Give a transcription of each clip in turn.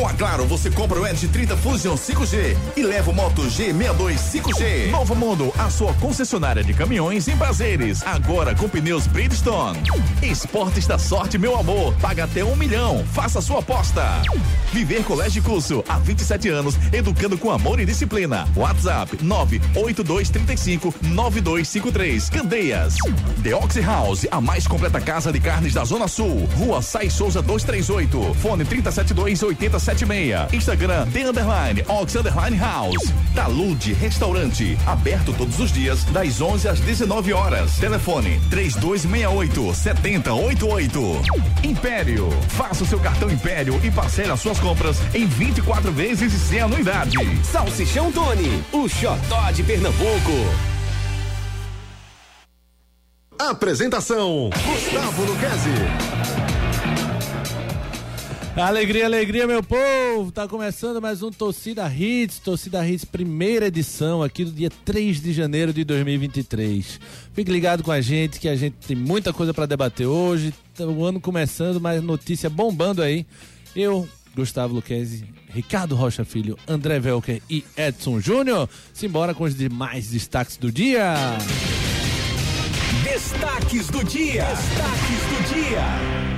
Com a Claro, você compra o Edge 30 Fusion 5G e leva o Moto G62 5G. Novo Mundo, a sua concessionária de caminhões em prazeres. Agora com pneus Bridgestone. Esportes da sorte, meu amor. Paga até um milhão. Faça sua aposta. Viver Colégio Curso, há 27 anos, educando com amor e disciplina. WhatsApp 98235 9253. Candeias. The Oxy House, a mais completa casa de carnes da Zona Sul. Rua Sai Souza 238. Fone 3072 8076. Instagram The Underline Ox Underline House. Talude Restaurante. Aberto todos os dias, das 11 às 19 horas. Telefone 3268 7088. Império. Faça o seu cartão Império e parcele as suas compras em 24 vezes e sem anuidade. Salsichão Tony, o xodó de Pernambuco. Apresentação: Gustavo Luquezzi. Alegria, alegria, meu povo! Tá começando mais um Torcida Hits, Torcida Hits, primeira edição aqui do dia 3 de janeiro de 2023. Fique ligado com a gente que a gente tem muita coisa para debater hoje. Tá o ano começando, mas notícia bombando aí. Eu, Gustavo Luquezzi, Ricardo Rocha Filho, André Velker e Edson Júnior. Simbora com os demais destaques do dia. Destaques do dia. Destaques do dia.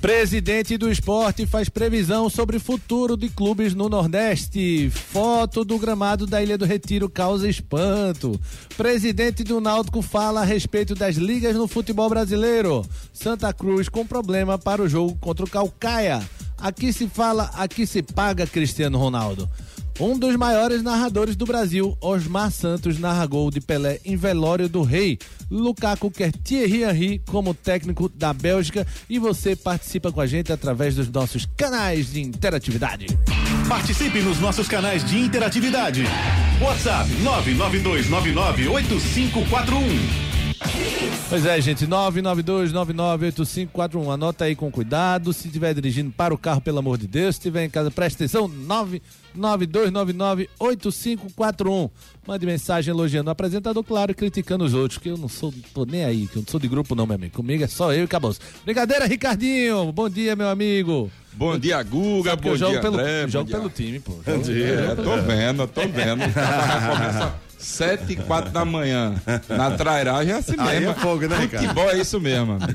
Presidente do esporte faz previsão sobre futuro de clubes no Nordeste. Foto do gramado da Ilha do Retiro causa espanto. Presidente do Náutico fala a respeito das ligas no futebol brasileiro. Santa Cruz com problema para o jogo contra o Calcaia. Aqui se fala, aqui se paga Cristiano Ronaldo. Um dos maiores narradores do Brasil, Osmar Santos, narra gol de Pelé em velório do rei. Lukaku quer Thierry Henry como técnico da Bélgica e você participa com a gente através dos nossos canais de interatividade. Participe nos nossos canais de interatividade. WhatsApp 992998541. Pois é, gente, 992998541. Anota aí com cuidado. Se estiver dirigindo para o carro, pelo amor de Deus. Se estiver em casa, presta atenção. 992998541. Mande mensagem elogiando o apresentador, claro, e criticando os outros, que eu não sou, tô nem aí, que eu não sou de grupo não, meu amigo. Comigo é só eu e acabou. Brincadeira, Ricardinho. Bom dia, meu amigo. Bom dia, Guga. Sabe bom eu jogo dia, pelo, André. jogo dia. pelo time, pô. Bom dia. É, tô vendo, tô vendo. Começa sete e quatro da manhã. Na trairagem é assim Aí mesmo. é fogo, né, cara? Futebol é isso mesmo. amigo.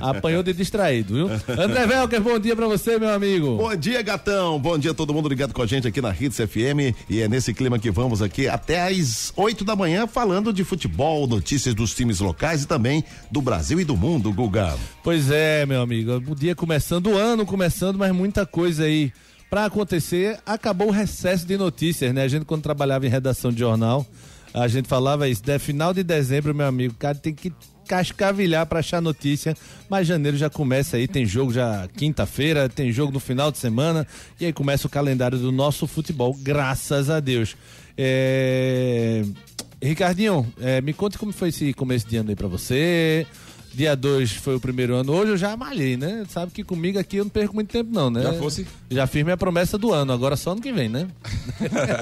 Apanhou de distraído, viu? André Velker, bom dia pra você, meu amigo. Bom dia, gatão. Bom dia a todo mundo ligado com a gente aqui na Hits FM. E é nesse clima que vamos aqui até às 8 da manhã falando de futebol, notícias dos times locais e também do Brasil e do mundo, Guga. Pois é, meu amigo. O dia começando, o ano começando, mas muita coisa aí pra acontecer. Acabou o recesso de notícias, né? A gente, quando trabalhava em redação de jornal, a gente falava isso. É final de dezembro, meu amigo, cara tem que cascavilhar pra achar notícia, mas janeiro já começa aí, tem jogo já quinta-feira, tem jogo no final de semana, e aí começa o calendário do nosso futebol, graças a Deus. É... Ricardinho, é, me conte como foi esse começo de ano aí pra você. Dia 2 foi o primeiro ano. Hoje eu já malhei, né? Sabe que comigo aqui eu não perco muito tempo, não, né? Já fosse? Já fiz minha promessa do ano, agora só ano que vem, né?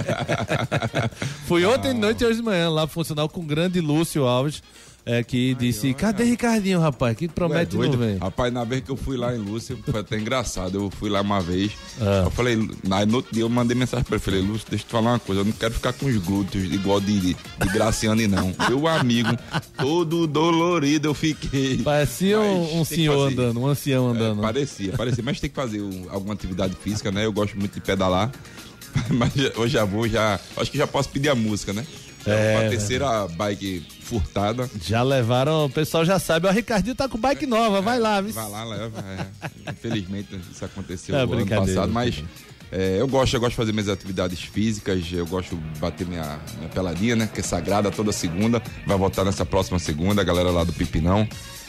Fui ontem de noite e hoje de manhã lá funcional com o grande Lúcio Alves, é, que disse: Cadê Ricardinho, rapaz? Que é promete doido? novo, velho. Rapaz, na vez que eu fui lá em Lúcia, foi até engraçado. Eu fui lá uma vez. Ah. Eu falei, na, no outro dia eu mandei mensagem pra ele. Falei, Lúcio, deixa eu te falar uma coisa. Eu não quero ficar com os glúteos igual de, de Graciane, não. Meu amigo, todo dolorido eu fiquei. Parecia Mas um, um senhor andando, um ancião andando. É, parecia, parecia. Mas tem que fazer um- alguma atividade física, né? Eu gosto muito de pedalar. Mas eu já vou, já. Acho que já posso pedir a música, né? É, É, a terceira bike furtada. Já levaram, o pessoal já sabe, o Ricardinho tá com bike nova, vai lá, viu? Vai lá, leva. é. Infelizmente isso aconteceu É, no ano passado, mas é, eu gosto, eu gosto de fazer minhas atividades físicas, eu gosto de bater minha, minha peladinha, né? Que é sagrada toda segunda. Vai voltar nessa próxima segunda, a galera lá do Pipinão.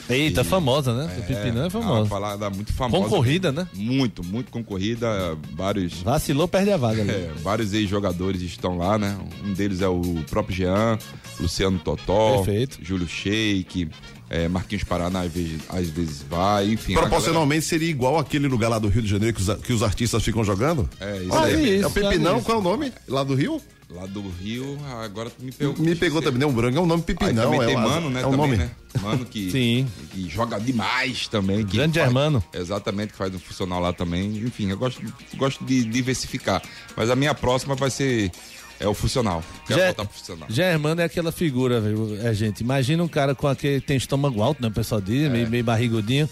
Eita, E- famosa, né? o Pipinã é uma famosa. balada muito famosa. Concorrida, né? Muito, muito concorrida. Vários, Vacilou, perde a vaga é, vários ex-jogadores estão lá, né? Um deles é o próprio Jean, Luciano Totó, Perfeito. Júlio Sheik, é, Marquinhos Paraná às vezes, às vezes vai, enfim. Proporcionalmente seria igual aquele lugar lá do Rio de Janeiro que os, que os artistas ficam jogando? galera- É, isso Olha aí. isso, é o Pepinão, qual é o nome? Lá do Rio? Lá do Rio, agora me pegou. Me pegou também, não, branco é um nome Aí Pepinão, também é, tem o- Mano, né? é um também, nome. né? Mano que, Sim. que joga demais também. Que Grande faz- Germano. Exatamente, que faz um funcional lá também. Enfim, eu gosto, gosto de diversificar. Mas a minha próxima vai ser é o funcional. Quero Ger- voltar pro funcional. Germano é aquela figura, velho. É, gente, imagina um cara com aquele tem estômago alto, né? O pessoal diz, É. meio, meio barrigudinho.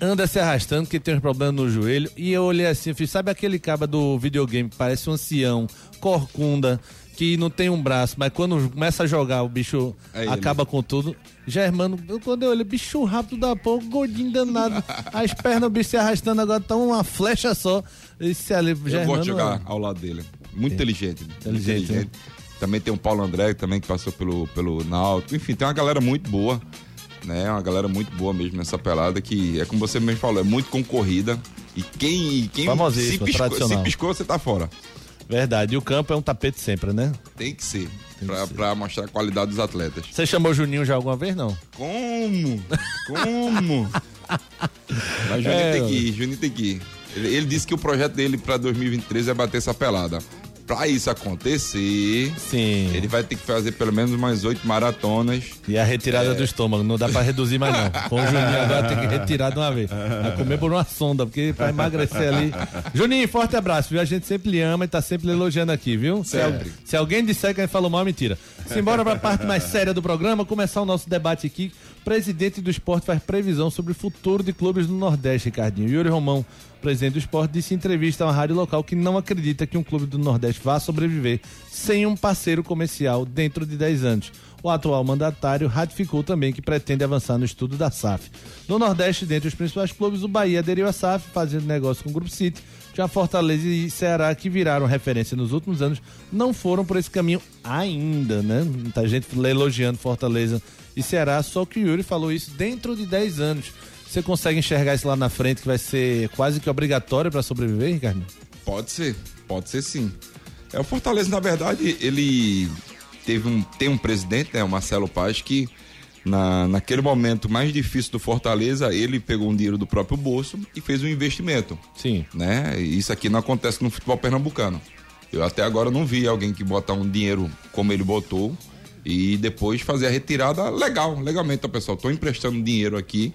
Anda se arrastando, que tem uns problemas no joelho. E eu olhei assim, fiz, sabe aquele caba do videogame que parece um ancião, corcunda, que não tem um braço, mas quando começa a jogar, o bicho É acaba com tudo. Germano, eu, quando eu olhei, bicho rápido da pouco, gordinho danado. As pernas, o bicho se arrastando agora, estão uma flecha só. Esse ali, Eu gosto de jogar ao lado dele. Muito inteligente. muito Inteligente, inteligente. Também tem o Paulo André, também que passou pelo, pelo Náutico. Enfim, tem uma galera muito boa. Né? Uma galera muito boa mesmo nessa pelada, que é como você mesmo falou, é muito concorrida. E quem, quem se piscou, se piscou, você tá fora. Verdade, e o campo é um tapete sempre, né? Tem que ser. Pra, pra mostrar a qualidade dos atletas. Você chamou o Juninho já alguma vez, não? Como? Como? Mas Juninho É, tem que ir, Juninho tem que ir. Ele, ele disse que o projeto dele pra 2023 é bater essa pelada. Pra isso acontecer, Sim. ele vai ter que fazer pelo menos umas oito maratonas. E a retirada É. do estômago, não dá pra reduzir mais não. Com o Juninho agora tem que retirar de uma vez. Vai comer por uma sonda, porque pra emagrecer ali. Juninho, forte abraço, viu? A gente sempre lhe ama e tá sempre lhe elogiando aqui, viu? Se, Sempre. se alguém disser que a gente falou mal, mentira. Simbora pra parte mais séria do programa, começar o nosso debate aqui. Presidente do esporte faz previsão sobre o futuro de clubes do Nordeste, Ricardinho. Yuri Romão, presidente do esporte, disse em entrevista a uma rádio local que não acredita que um clube do Nordeste vá sobreviver sem um parceiro comercial dentro de 10 anos. O atual mandatário ratificou também que pretende avançar no estudo da SAF. No Nordeste, dentre os principais clubes, o Bahia aderiu à SAF, fazendo negócio com o Grupo City. Já Fortaleza e Ceará, que viraram referência nos últimos anos, não foram por esse caminho ainda, né? Muita gente elogiando Fortaleza e Ceará, só que o Yuri falou isso dentro de 10 anos. Você consegue enxergar isso lá na frente, que vai ser quase que obrigatório para sobreviver, Ricardo? Pode ser, pode ser sim. É, o Fortaleza, na verdade, ele teve um, tem um presidente, né, o Marcelo Paz, que na, naquele momento mais difícil do Fortaleza, ele pegou um dinheiro do próprio bolso e fez um investimento. Sim. né? E Isso aqui não acontece no futebol pernambucano. Eu até agora não vi alguém que botar um dinheiro como ele botou e depois fazer a retirada legal, legalmente, então, pessoal. Tô emprestando dinheiro aqui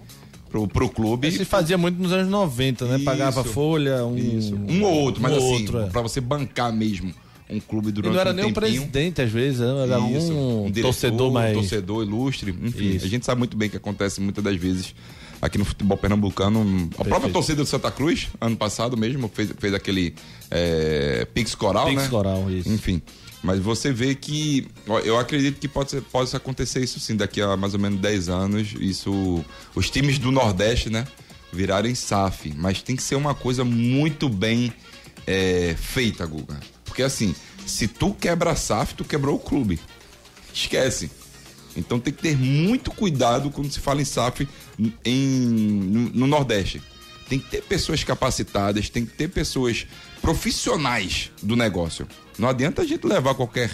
pro, pro clube. Isso se fazia muito nos anos 90, né? Isso. Pagava folha, um, Isso. Um ou outro, mas um assim, outro, é. pra você bancar mesmo um clube E durante não era um nem o presidente, às vezes, né? era Isso, um, diretor, torcedor mais. torcedor ilustre, enfim, Isso. a gente sabe muito bem que acontece muitas das vezes aqui no futebol pernambucano. A própria torcida do Santa Cruz, ano passado mesmo, fez, fez aquele é, Pix Coral, Pix né? Coral, isso. Enfim, mas você vê que, eu acredito que pode, pode acontecer isso sim, daqui a mais ou menos 10 anos, isso, os times do Nordeste, né, virarem SAF, mas tem que ser uma coisa muito bem é, feita, Guga. Porque assim, se tu quebra a SAF, tu quebrou o clube. Esquece. Então tem que ter muito cuidado quando se fala em SAF em, no, no Nordeste. Tem que ter pessoas capacitadas, tem que ter pessoas profissionais do negócio. Não adianta a gente levar qualquer.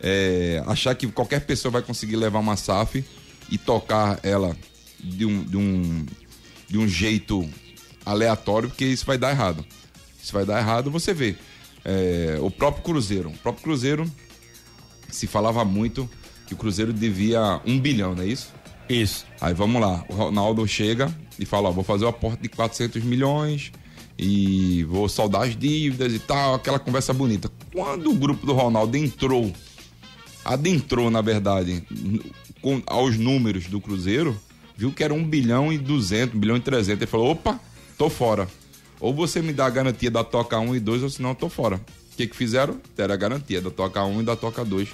é, achar que qualquer pessoa vai conseguir levar uma SAF e tocar ela de um, de um, de um jeito aleatório, porque isso vai dar errado. Isso vai dar errado, você vê. É, o próprio Cruzeiro. O próprio Cruzeiro se falava muito que o Cruzeiro devia um bilhão, não é isso? Isso. Aí vamos lá, o Ronaldo chega e fala, ó, vou fazer o aporte de 400 milhões e vou saldar as dívidas e tal, aquela conversa bonita. Quando o grupo do Ronaldo entrou, adentrou na verdade, com, aos números do Cruzeiro, viu que era 1 bilhão e 200, 1 bilhão e 300, ele falou, opa, tô fora. Ou você me dá a garantia da Toca 1 e 2, ou senão eu tô fora. O que que fizeram? Deram a garantia da Toca 1 e da Toca 2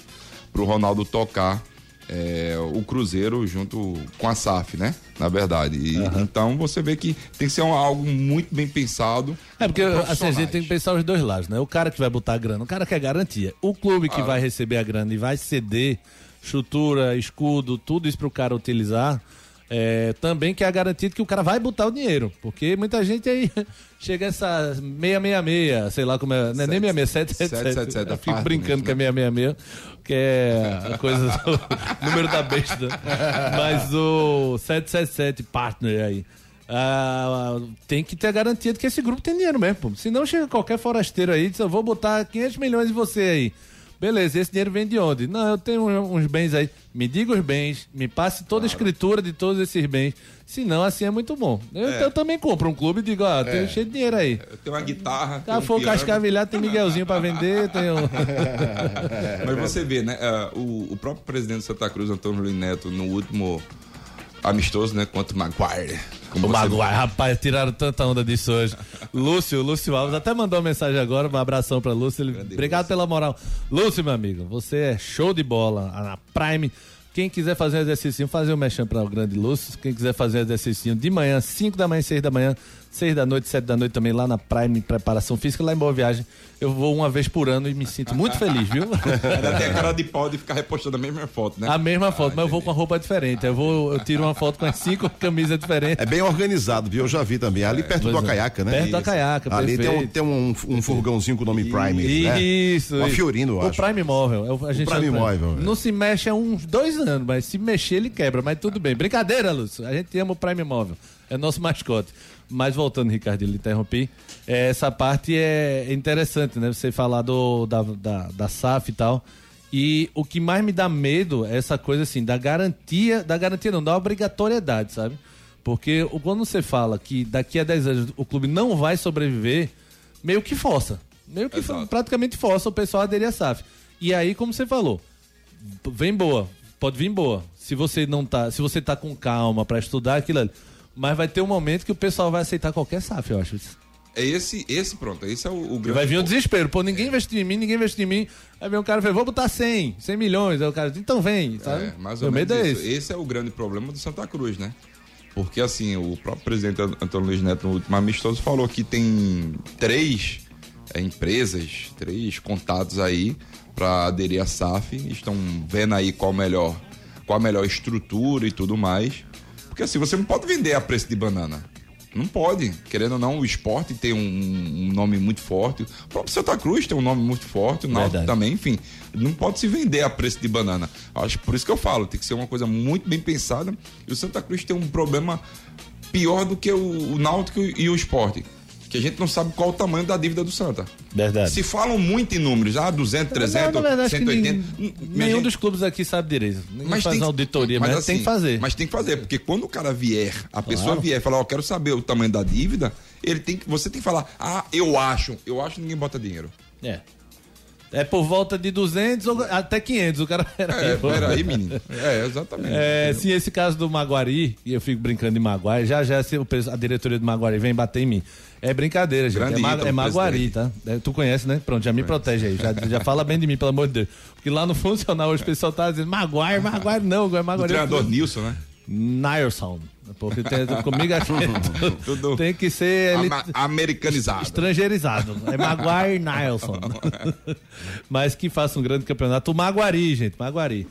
pro Ronaldo tocar é, o Cruzeiro junto com a SAF, né? Na verdade. E, Então você vê que tem que ser um- algo muito bem pensado. É porque assim, a gente tem que pensar os dois lados, né? O cara que vai botar a grana, o cara quer garantia. O clube que vai receber a grana e vai ceder estrutura, escudo, tudo isso pro cara utilizar, É, também que é garantido que o cara vai botar o dinheiro, porque muita gente aí chega essa 666, sei lá como é, não é nem 66, 777. Eu fico brincando que é 666, que é a coisa do número da besta. Mas o 777 partner aí. Ah, tem que ter a garantia de que esse grupo tem dinheiro mesmo. Pô. Senão chega qualquer forasteiro aí e diz: Eu vou botar 500 milhões em você aí. Beleza, esse dinheiro vem de onde? Não, eu tenho uns bens aí. Me diga os bens, me passe toda a escritura de todos esses bens. Se não, assim é muito bom. Eu, É. eu também compro um clube e digo, ó, tenho cheio de dinheiro aí. Eu tenho uma guitarra. Se um for piano. cascavilhado, tem Miguelzinho pra vender, tem um... Mas você vê, né? ah, o, o próprio presidente de Santa Cruz, Antônio Luiz Neto, no último amistoso, né? Contra o Maguire. como O Maguire, rapaz, tiraram tanta onda disso hoje. Lúcio, Lúcio Alves, até mandou uma mensagem agora, um abração pra Lúcio. Grande obrigado Lúcio. pela moral. Lúcio, meu amigo, você é show de bola na Prime. Quem quiser fazer um exercício, fazer um mexão para o grande Lúcio. Quem quiser fazer um exercício de manhã, 5 da manhã, 6 da manhã, 6 da noite, 7 da noite também lá na Prime Preparação Física, lá em Boa Viagem. Eu vou uma vez por ano e me sinto muito feliz, viu? Ainda tem a cara de pau de ficar repostando a mesma foto, né? A mesma foto, mas eu vou com a roupa diferente. Eu vou, eu tiro uma foto com as cinco camisas diferentes. É bem organizado, viu? Eu já vi também. Ali perto do Pois é. Acaiaca, né? Perto do Acaiaca, Ali tem, um, tem um, um furgãozinho com o nome Prime. né? Isso. Uma isso. Fiorino, eu O acho. Prime Móvel. é o- A gente Prime chama- Móvel, é. Não se mexe há uns dois anos, mas se mexer ele quebra. Mas tudo bem. Brincadeira, Lúcio. A gente ama o Prime Móvel. É nosso mascote. Mas voltando, Ricardo, ele interrompi. é, essa parte é interessante, né? Você falar do, da, da, da SAF e tal. E o que mais me dá medo é essa coisa assim, da garantia, da garantia não, da obrigatoriedade, sabe? Porque quando você fala que daqui a 10 anos o clube não vai sobreviver, meio que força. Meio que Exato. praticamente força o pessoal a aderir à SAF. E aí, como você falou, vem boa, pode vir boa. Se você não tá, se você tá com calma pra estudar aquilo ali, mas vai ter um momento que o pessoal vai aceitar qualquer SAF, eu acho. É esse, esse pronto, esse é o, o grande vai vir um desespero, pô, ninguém investiu em mim, ninguém investiu em mim. Aí vem um cara e fala, vou botar 100, 100 milhões. Aí o cara diz, então vem, sabe? É, mais ou medo é esse. Esse é o grande problema do Santa Cruz, né? Porque assim, o próprio presidente Antônio Luiz Neto no último amistoso falou que tem três é, empresas, três contatos aí para aderir à SAF, estão vendo aí qual melhor, qual a melhor estrutura e tudo mais. Porque assim, você não pode vender a preço de banana. Não pode. Querendo ou não, o esporte tem um, um nome muito forte. O próprio Santa Cruz tem um nome muito forte, o Náutico também, enfim. Não pode se vender a preço de banana. Acho por isso que eu falo, tem que ser uma coisa muito bem pensada. E o Santa Cruz tem um problema pior do que o, o Náutico e o esporte. Que a gente não sabe qual o tamanho da dívida do Santa. Verdade. Se falam muito em números, ah, 200, 300, Na verdade, acho que 180. nin- Minha nenhum gente- dos clubes aqui sabe direito. Ninguém faz tem auditoria, mas, tem assim, que fazer. Mas tem que fazer, porque quando o cara vier, a pessoa vier e falar, ó, quero saber o tamanho da dívida, ele tem que, você tem que falar, ah, eu acho, eu acho que ninguém bota dinheiro. É. É por volta de 200 ou até 500. O cara era É, peraí, menino. É, exatamente. É, sim, esse caso do Maguari, e eu fico brincando de Maguari, já já o a diretoria do Maguari vem bater em mim. É brincadeira, gente. Grande é, Ma- Ítalo, é Maguari, tá? É, tu conhece, né? Pronto, já me protege aí. Já, já fala bem de mim, pelo amor de Deus. Porque lá no funcional hoje o pessoal tá dizendo Maguire, Maguire não, é o Maguari. treinador Nilson, né? Nilson. Porque tem, comigo aqui Tudo tem que ser ele- americanizado. estrangeirizado. É Maguire Nilson. Mas que faça um grande campeonato. O Maguari, gente, Maguari.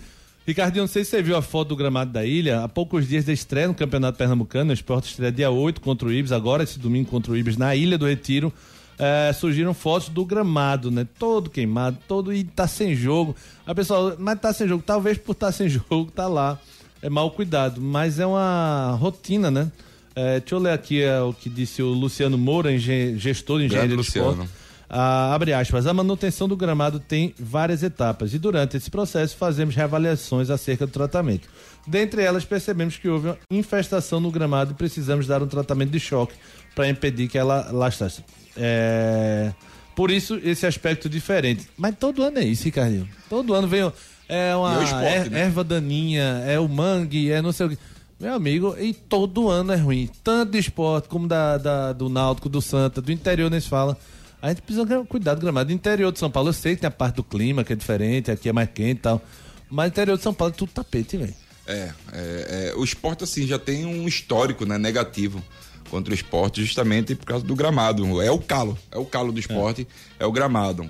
Ricardinho, não sei se você viu a foto do gramado da ilha. Há poucos dias da estreia no Campeonato Pernambucano, o Sport estreia dia 8 contra o Ibis, agora esse domingo contra o Ibis na Ilha do Retiro. eh, surgiram fotos do gramado, né? Todo queimado, todo e tá sem jogo. A pessoa, mas tá sem jogo, talvez por estar sem jogo, tá lá. É mal cuidado, mas é uma rotina, né? Eh, deixa eu ler aqui eh, o que disse o Luciano Moura, engen- gestor de engenharia do Luciano. esporte. Ah, abre aspas, a manutenção do gramado tem várias etapas e durante esse processo fazemos reavaliações acerca do tratamento. Dentre elas, percebemos que houve uma infestação no gramado e precisamos dar um tratamento de choque para impedir que ela lastasse. É... Por isso, esse aspecto diferente. Mas todo ano é isso, Ricardinho. Todo ano vem é é uma o esporte, er- né? erva daninha, é o mangue, é não sei o que. Meu amigo, e todo ano é ruim. Tanto do esporte como da, da- do Náutico, do Santa, do interior nem se fala. A gente precisa cuidar do gramado. Do interior de São Paulo, eu sei que tem a parte do clima que é diferente, aqui é mais quente e tal. Mas interior de São Paulo é tudo tapete, velho. É, é, é, o esporte assim já tem um histórico né, negativo contra o esporte justamente por causa do gramado. É o calo, é o calo do esporte, é, é o gramado.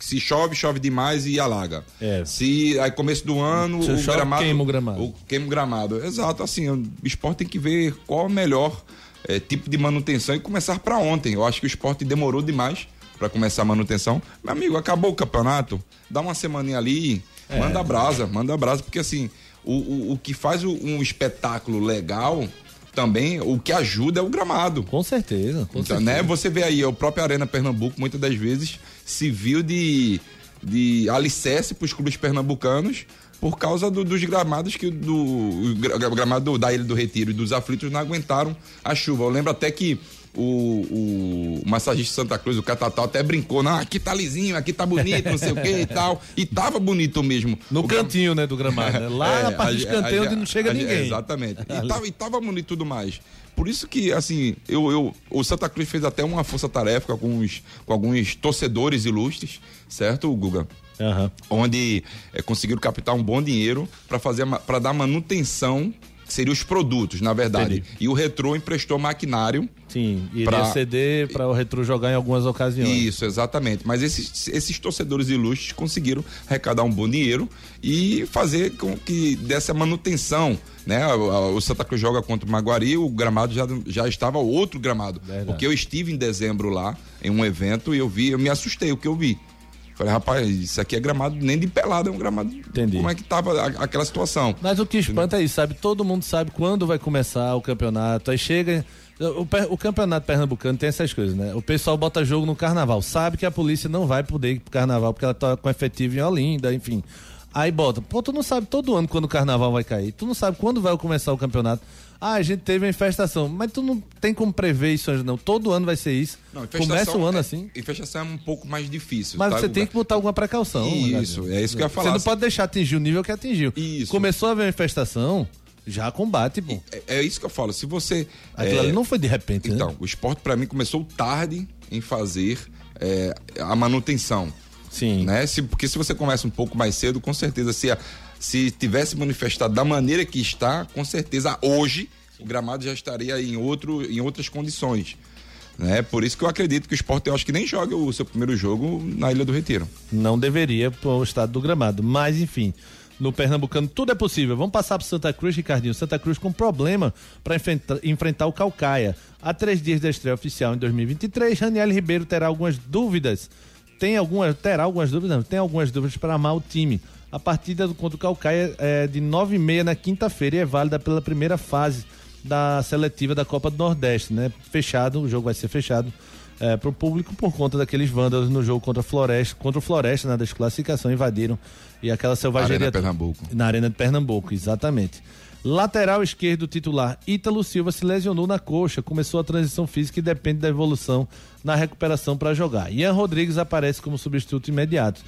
Se chove, chove demais e alaga. É. Se aí começo do ano, Se o chove, gramado. queima o gramado. O, queima o gramado. Exato, assim, o esporte tem que ver qual o melhor é, tipo de manutenção e começar para ontem. Eu acho que o esporte demorou demais para começar a manutenção. Meu amigo, acabou o campeonato, dá uma semaninha ali, É. manda brasa, manda brasa, porque assim, o, o, o que faz o- um espetáculo legal também, o que ajuda é o gramado. Com certeza. Com Então, certeza. né? Você vê aí, o próprio Arena Pernambuco, muitas das vezes, se viu de, de alicerce para os clubes pernambucanos por causa do- dos gramados que do o gra- gramado da Ilha do Retiro e dos aflitos não aguentaram a chuva. Eu lembro até que o, o massagista de Santa Cruz, o Catatal, até brincou, não, aqui tá lisinho, aqui tá bonito, não sei o que e tal. E tava bonito mesmo. No O gra- cantinho, né, do gramado. Né? Lá é, na parte a do ge- escanteio a onde não chega a ninguém. Exatamente. E tava, e tava bonito e tudo mais. Por isso que, assim, eu, eu, o Santa Cruz fez até uma força-tarefa com alguns, com alguns torcedores ilustres, certo, Guga? Aham. Onde eh, conseguiram captar um bom dinheiro para fazer para dar manutenção, que seriam os produtos, na verdade. Entendi. E o Retrô emprestou maquinário Sim, iria Pra- ceder para o Retro jogar em algumas ocasiões. Isso, exatamente. Mas esses, esses torcedores ilustres conseguiram arrecadar um bom dinheiro e fazer com que dessa manutenção, né? O, Santa Cruz joga contra o Maguari, o gramado já, já estava outro gramado. Verdade. Porque eu estive em dezembro lá, em um evento, e eu vi, eu me assustei o que eu vi. Falei, rapaz, isso aqui é gramado nem de pelada, é um gramado. Entendi. Como é que tava aquela situação? Mas o que espanta é isso, sabe? Todo mundo sabe quando vai começar o campeonato. Aí chega. O, o campeonato pernambucano tem essas coisas, né? O pessoal bota jogo no carnaval. Sabe que a polícia não vai poder ir pro carnaval porque ela tá com efetivo em Olinda, enfim. Aí bota. Pô, tu não sabe todo ano quando o carnaval vai cair. Tu não sabe quando vai começar o campeonato. Ah, a gente teve uma infestação. Mas tu não tem como prever isso, não. Todo ano vai ser isso. Não, Começa o ano é- assim. Infestação é um pouco mais difícil. Mas tá, você tem que botar alguma precaução. Isso, é isso que eu ia falar. Você não pode deixar atingir o nível que atingiu. Isso. Começou a haver uma infestação, já combate, pô. É, é isso que eu falo. Se você. Aquilo é, ali não foi de repente, né? Então, o esporte para mim começou tarde em fazer é, a manutenção. Sim. Né? Se, porque se você começa um pouco mais cedo, com certeza, se, a- se tivesse manifestado da maneira que está, com certeza hoje o gramado já estaria em, outro, em outras condições. Né? Por isso que eu acredito que o esporte, eu acho que nem joga o seu primeiro jogo na Ilha do Retiro. Não deveria pro estado do gramado. Mas, enfim, no Pernambucano tudo é possível. Vamos passar pro Santa Cruz, Ricardinho. Santa Cruz com problema para enfrentar, enfrentar o Calcaia. Há três dias da estreia oficial em 2023, Raniel Ribeiro terá algumas dúvidas. Tem algumas, terá algumas dúvidas, não, tem algumas dúvidas para amar o time. A partida contra o Calcaia é de 9h30 na quinta-feira e é válida pela primeira fase da seletiva da Copa do Nordeste, né? Fechado, o jogo vai ser fechado para o público por conta daqueles vândalos no jogo contra a Floresta, contra o Floresta na desclassificação invadiram e aquela selvageria Arena Pernambuco. na Arena de Pernambuco, exatamente. Lateral esquerdo titular Ítalo Silva se lesionou na coxa, começou a transição física e depende da evolução na recuperação para jogar. Ian Rodrigues aparece como substituto imediato.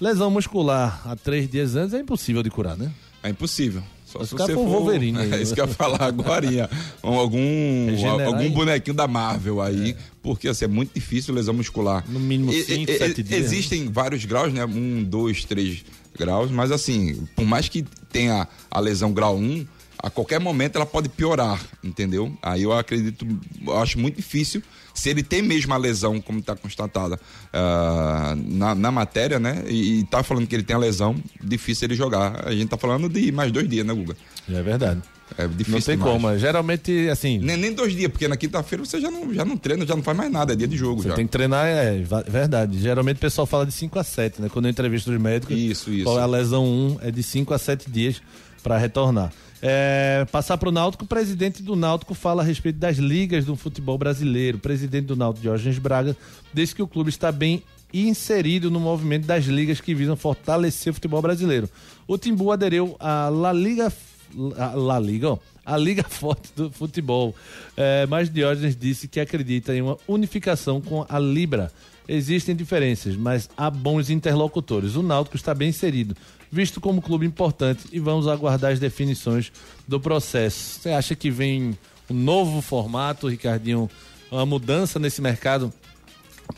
Lesão muscular há três dias antes é impossível de curar, né? É impossível. Só Mas se cara você for for. Wolverine É isso né? que eu ia falar agora. Um, algum, Regenerar algum aí. bonequinho da Marvel aí, porque assim, é muito difícil lesão muscular. No mínimo E- cinco, e- sete e- dias, né? Existem vários graus, né? Um, dois, três graus, mas assim, por mais que tenha a lesão grau 1, a qualquer momento ela pode piorar, entendeu? Aí eu acredito, eu acho muito difícil, se ele tem mesmo a lesão, como está constatada ah, na, na matéria, né? E, e tá falando que ele tem a lesão, difícil ele jogar. A gente tá falando de mais dois dias, né, Guga? É verdade. É difícil Não tem demais. como. mas Geralmente, assim, Nem, nem dois dias, porque na quinta-feira você já não, já não treina, já não faz mais nada, é dia de jogo Você já. tem que treinar, é verdade. Geralmente o pessoal fala de 5 a 7, né? Quando eu entrevisto os médicos, Isso, isso. qual é a lesão 1 é de 5 a 7 dias para retornar. É, passar para o Náutico, o presidente do Náutico fala a respeito das ligas do futebol brasileiro. O presidente do Náutico, Diógenes Braga, disse que o clube está bem inserido no movimento das ligas que visam fortalecer o futebol brasileiro. O Timbu aderiu à La Liga a La Liga, ó, a Liga Forte do Futebol. É, mas Diógenes disse que acredita em uma unificação com a Libra. Existem diferenças, mas há bons interlocutores. O Náutico está bem inserido, visto como clube importante, e vamos aguardar as definições do processo. Você acha que vem um novo formato, Ricardinho, uma mudança nesse mercado,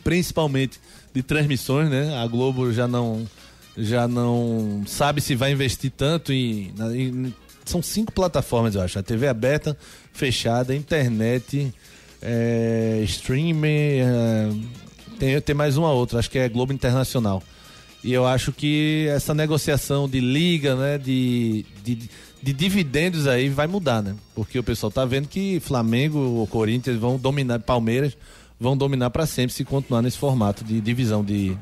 principalmente de transmissões, né? A Globo já não já não sabe se vai investir tanto em, em- são cinco plataformas, eu acho. A TV aberta, fechada, internet, é, Streamer, é, tem, tem mais uma outra, acho que é Globo Internacional. E eu acho que essa negociação de liga, né, de, de, de dividendos aí vai mudar, né? Porque o pessoal tá vendo que Flamengo ou Corinthians vão dominar, Palmeiras vão dominar para sempre se continuar nesse formato de divisão de.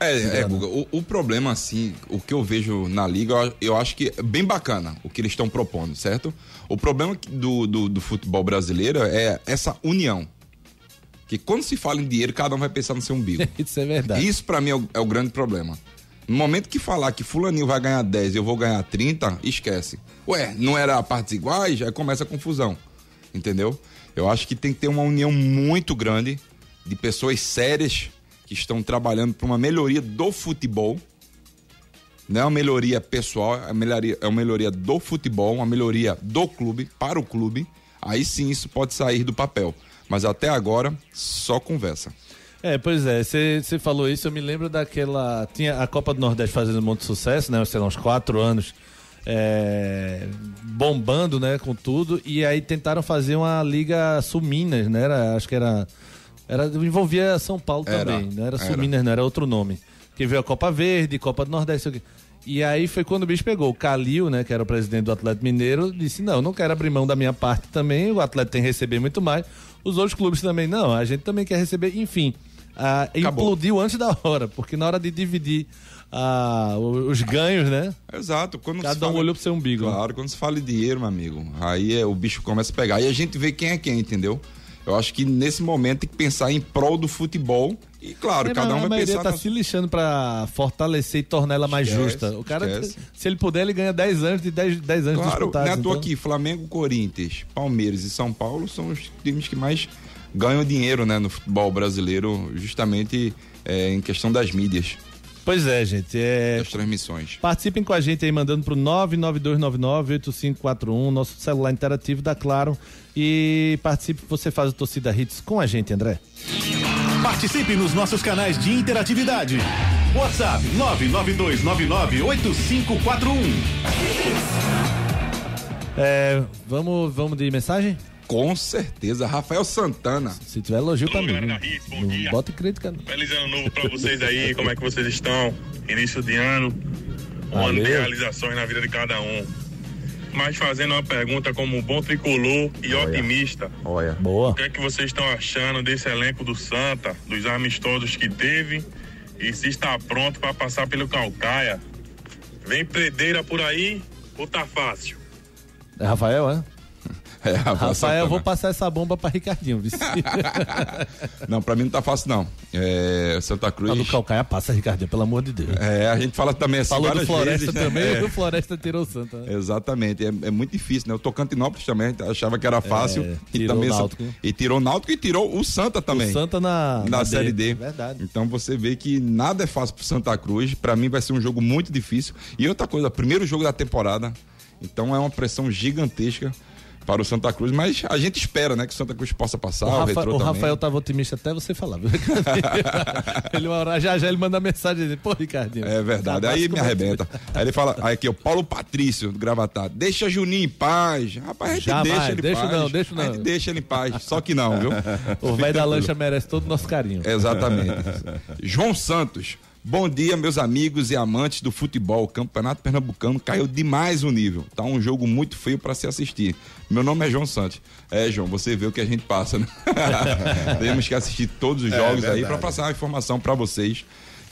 É, é Guga, o, o, problema, assim, o que eu vejo na liga, eu, eu acho que é bem bacana o que eles estão propondo, certo? O problema do, do, do futebol brasileiro é essa união. Que quando se fala em dinheiro, cada um vai pensar no seu umbigo. Isso é verdade. Isso para mim é o, é o, grande problema. No momento que falar que fulaninho vai ganhar 10 e eu vou ganhar 30, esquece. Ué, não era partes iguais? Aí começa a confusão. Entendeu? Eu acho que tem que ter uma união muito grande de pessoas sérias que estão trabalhando para uma melhoria do futebol. Não é uma melhoria pessoal, é uma melhoria, é uma melhoria do futebol, uma melhoria do clube, para o clube. Aí sim isso pode sair do papel. Mas até agora, só conversa. É, pois é, você falou isso, eu me lembro daquela. Tinha a Copa do Nordeste fazendo muito sucesso, né? Sei lá, uns quatro anos é, bombando, né, com tudo. E aí tentaram fazer uma liga Sul-Minas, né? Era, acho que era, era envolvia São Paulo era, também, não era Sul-Minas, não era outro nome. Que veio a Copa Verde, Copa do Nordeste, e aí foi quando o bicho pegou. O Calil, né, que era o presidente do Atlético Mineiro, disse: Não, não quero abrir mão da minha parte também. O Atlético tem que receber muito mais. Os outros clubes também, não, a gente também quer receber. Enfim, ah, implodiu antes da hora, porque na hora de dividir ah, os ganhos, né? Exato. Quando Cada um fala... olhou pro seu umbigo. Claro, quando se fala de dinheiro, meu amigo, aí é, o bicho começa a pegar. E a gente vê quem é quem, entendeu? Eu acho que nesse momento tem que pensar em prol do futebol. E claro, é, cada um vai pensar. tá na... se lixando para fortalecer e tornar ela mais esquece, justa. O cara, esquece. se ele puder, ele ganha 10 anos de 10, 10 anos claro, disputados. Não é então... aqui, Flamengo, Corinthians, Palmeiras e São Paulo são os times que mais ganham dinheiro né, no futebol brasileiro, justamente é, em questão das mídias. Pois é, gente. É... As transmissões. Participem com a gente aí, mandando pro 992998541, nosso celular interativo da Claro. E participe, você faz o Torcida Hits com a gente, André. Participe nos nossos canais de interatividade. WhatsApp 992998541. É, vamos, vamos de mensagem? Com certeza, Rafael Santana. Se tiver elogio pra mim. bom dia. Bota crítica. Não. Feliz ano novo pra vocês aí, como é que vocês estão? Início de ano, um ano de realizações na vida de cada um. Mas fazendo uma pergunta como bom tricolor e Olha. otimista. Olha. Boa. O que é que vocês estão achando desse elenco do Santa, dos amistosos que teve e se está pronto para passar pelo Calcaia? Vem predeira por aí ou tá fácil? É Rafael, é? É, Rafael, eu vou passar essa bomba para Ricardinho. não, para mim não tá fácil, não. É, Santa Cruz. Tá no calcaia passa, Ricardinho, pelo amor de Deus. É, a gente fala também assim Falou do Floresta vezes, né? também, né? o Floresta tirou o Santa. Né? Exatamente, é, é, muito difícil, né? O Tocantinópolis também achava que era fácil. É, e também o Náutico. E tirou o Náutico e tirou o Santa também. O Santa na, na, na Série D. Verdade. Então você vê que nada é fácil pro Santa Cruz. Para mim vai ser um jogo muito difícil. E outra coisa, primeiro jogo da temporada. Então é uma pressão gigantesca para o Santa Cruz, mas a gente espera, né, que o Santa Cruz possa passar. O, Rafa, o, o Rafael estava otimista até você falar. ele já já ele manda mensagem dele, pô, Ricardinho. É verdade, aí me arrebenta. Aí ele fala, aí aqui, o Paulo Patrício, do Gravatar, deixa Juninho em paz. Rapaz, a gente Jamais, deixa ele em deixa paz. Não, deixa não. A gente deixa ele em paz, só que não, viu? O velho da lancha merece todo o nosso carinho. Exatamente. João Santos. Bom dia, meus amigos e amantes do futebol. O Campeonato Pernambucano caiu demais o nível. Tá um jogo muito feio para se assistir. Meu nome é João Santos. É, João, você vê o que a gente passa, né? Temos que assistir todos os é jogos é, aí para passar a informação para vocês.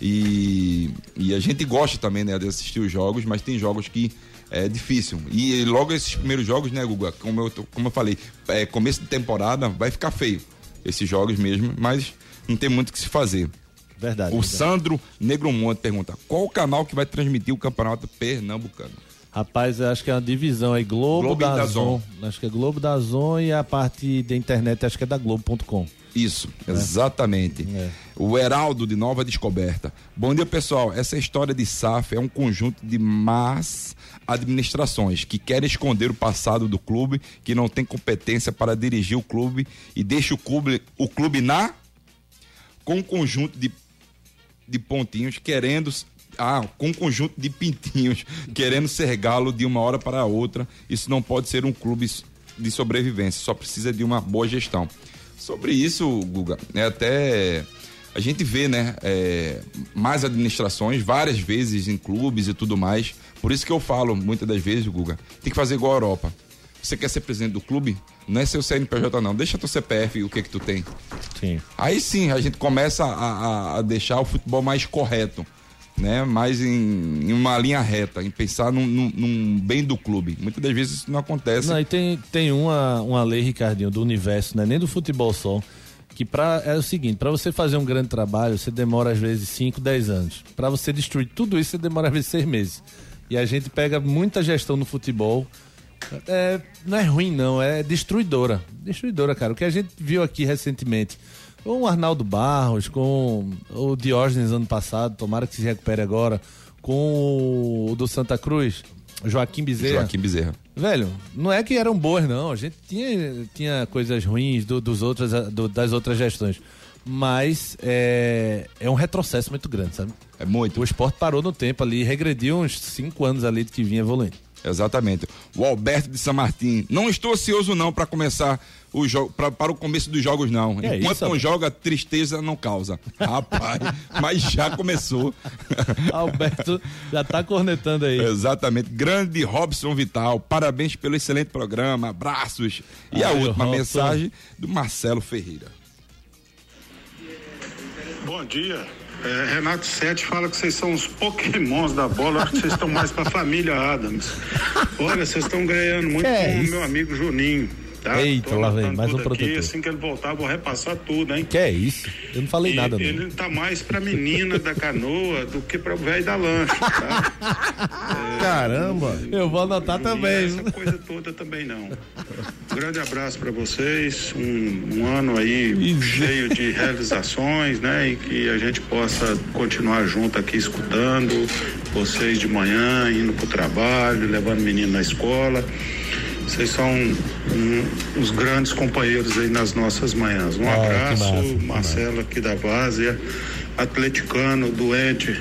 E, e a gente gosta também, né, de assistir os jogos, mas tem jogos que é difícil. E logo esses primeiros jogos, né, Guga, como eu, como eu falei, é, começo de temporada vai ficar feio esses jogos mesmo, mas não tem muito o que se fazer. Verdade. O verdade. Sandro Negromonte pergunta: qual o canal que vai transmitir o campeonato pernambucano? Rapaz, acho que é uma divisão aí, Globo, Globo da, Zon. Acho que é Globo da Zon e a parte da internet acho que é da Globo.com. Isso, é. exatamente. É. O Heraldo de Nova Descoberta. Bom dia, pessoal. Essa história de SAF é um conjunto de más administrações que querem esconder o passado do clube, que não tem competência para dirigir o clube e deixa o clube, o clube na com um conjunto de de pontinhos querendo ah, com um conjunto de pintinhos querendo ser galo de uma hora para outra. Isso não pode ser um clube de sobrevivência, só precisa de uma boa gestão. Sobre isso, Guga, é até a gente vê, né, é, mais administrações várias vezes em clubes e tudo mais. Por isso que eu falo muitas das vezes, Guga, tem que fazer igual a Europa. Você quer ser presidente do clube? Não é seu CNPJ, não. Deixa teu CPF e o que que tu tem. Sim. Aí sim, a gente começa a, a- a deixar o futebol mais correto, né? Mais em, em uma linha reta, em pensar num, num- num bem do clube. Muitas das vezes isso não acontece. Não, e tem, tem uma, uma lei, Ricardinho, do universo, não é nem do futebol só, que pra, é o seguinte, para você fazer um grande trabalho, você demora às vezes 5, 10 anos. Para você destruir tudo isso, você demora às vezes 6 meses. E a gente pega muita gestão no futebol. É, não é ruim, não, é destruidora. Destruidora, cara. O que a gente viu aqui recentemente com o Arnaldo Barros, com o Diógenes ano passado, tomara que se recupere agora, com o do Santa Cruz, Joaquim Bezerra. Joaquim Bezerra. Velho, não é que eram boas, não. A gente tinha, tinha coisas ruins do- dos outras, do- das outras gestões. Mas é, é um retrocesso muito grande, sabe? É muito. O esporte parou no tempo ali, regrediu uns cinco anos ali de que vinha evoluindo. Exatamente. O Alberto de São Martim. Não estou ansioso não para começar o jogo, pra- para o começo dos jogos não. É Enquanto isso, não rapaz. joga, tristeza não causa. Rapaz, mas já começou. Alberto já tá cornetando aí. Exatamente. Grande Robson Vital. Parabéns pelo excelente programa. Abraços. E a Ai, última Robson. mensagem do Marcelo Ferreira. Bom dia. É, Renato Sete fala que vocês são os pokémons da bola, acho que vocês estão mais pra família Adams. Olha, vocês estão ganhando muito é com o meu amigo Juninho. Tá? Eita, lá vem, mais um tudo aqui, protetor. Assim que ele voltar, eu vou repassar tudo, hein? Que é isso? Eu não falei E nada, não. ele tá mais pra menina da canoa do que pra o velho da lancha, tá? Caramba! Eu vou anotar Não também. é essa coisa toda também não. Um grande abraço para vocês, um, um ano aí cheio de realizações, né? E que a gente possa continuar junto aqui escutando vocês de manhã, indo pro trabalho, levando o menino na escola. Vocês são um, os grandes companheiros aí nas nossas manhãs. Um Ah, abraço, massa, Marcelo aqui da Várzea, atleticano, doente.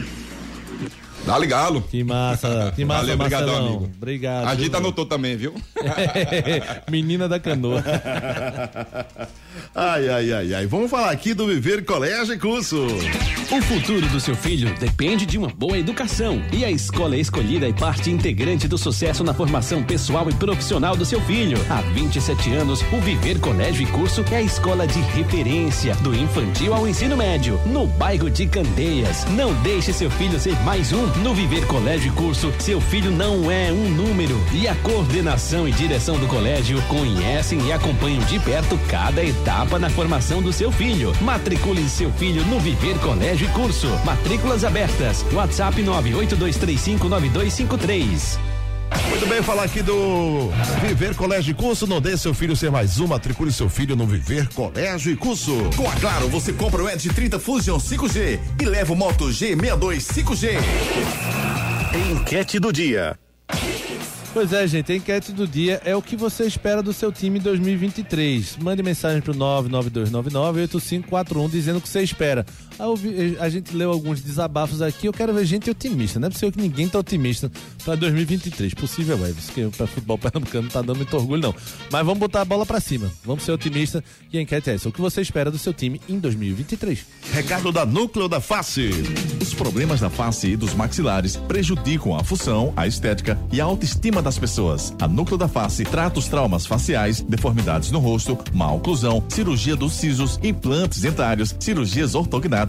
Dá Galo. Que massa, que massa, Valeu, obrigado, amigo. Obrigado. A gente anotou também, viu? Menina da canoa. Ai, ai, ai, ai. Vamos falar aqui do Viver Colégio e Curso. O futuro do seu filho depende de uma boa educação. E a escola escolhida é parte integrante do sucesso na formação pessoal e profissional do seu filho. Há 27 anos, o Viver Colégio e Curso é a escola de referência do infantil ao ensino médio, no bairro de Candeias. Não deixe seu filho ser mais um. No Viver Colégio e Curso, seu filho não é um número. E a coordenação e direção do colégio conhecem e acompanham de perto cada etapa na formação do seu filho. Matricule seu filho no Viver Colégio e Curso. Matrículas abertas. WhatsApp 982359253. Muito bem, falar aqui do Viver Colégio e Curso. Não deixe seu filho ser mais um. Matricule seu filho no Viver Colégio e Curso. Com a Claro, você compra o Edge 30 Fusion 5G e leva o Moto G62 5G. Enquete do dia. Pois é, gente, a enquete do dia é o que você espera do seu time em 2023. Mande mensagem pro 992998541 dizendo o que você espera. A, ouvi- a gente leu alguns desabafos aqui, eu quero ver gente otimista. Não é possível que ninguém tá otimista pra 2023. Possível é, isso que pra futebol pernambucano não tá dando muito orgulho não. Mas vamos botar a bola pra cima. Vamos ser otimistas e a enquete é essa. O que você espera do seu time em 2023? Recado da Núcleo da Face. Os problemas da face e dos maxilares prejudicam a função, a estética e a autoestima das pessoas. A Núcleo da Face trata os traumas faciais, deformidades no rosto, má oclusão, cirurgia dos sisos, implantes dentários, cirurgias ortognáticas,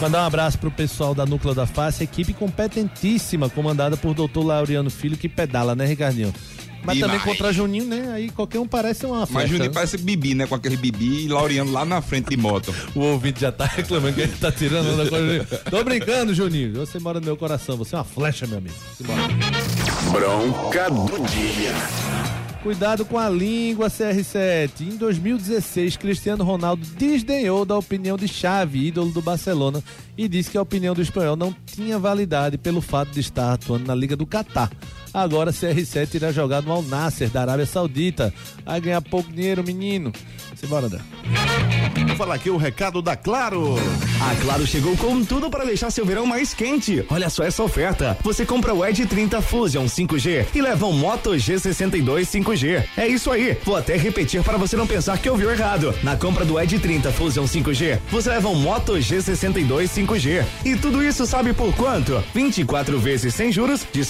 Mandar um abraço pro pessoal da Núcleo da Face, equipe competentíssima, comandada por Dr. Laureano Filho, que pedala, né, Ricardinho? Mas também Demais. contra Juninho, né? Aí qualquer um parece uma flecha. Mas Juninho né? parece Bibi, né? Com aquele Bibi e Laureano lá na frente de moto. O ouvinte já tá reclamando que ele tá tirando onda com o Juninho. Tô brincando, Juninho. Você mora no meu coração. Você é uma flecha, meu amigo. Simbora. Bronca do dia. Cuidado com a língua, CR7. Em 2016, Cristiano Ronaldo desdenhou da opinião de Xavi, ídolo do Barcelona, e disse que a opinião do espanhol não tinha validade pelo fato de estar atuando na Liga do Catar. Agora CR7 irá jogar no Al Nasser da Arábia Saudita. Vai ganhar pouco dinheiro, menino. Simbora, André. Vou falar aqui o recado da Claro. A Claro chegou com tudo para deixar seu verão mais quente. Olha só essa oferta. Você compra o Edge 30 Fusion 5G e leva um Moto G62 5G. É isso aí. Vou até repetir para você não pensar que ouviu errado. Na compra do Edge 30 Fusion 5G, você leva um Moto G62 5G. E tudo isso sabe por quanto? 24 vezes sem juros de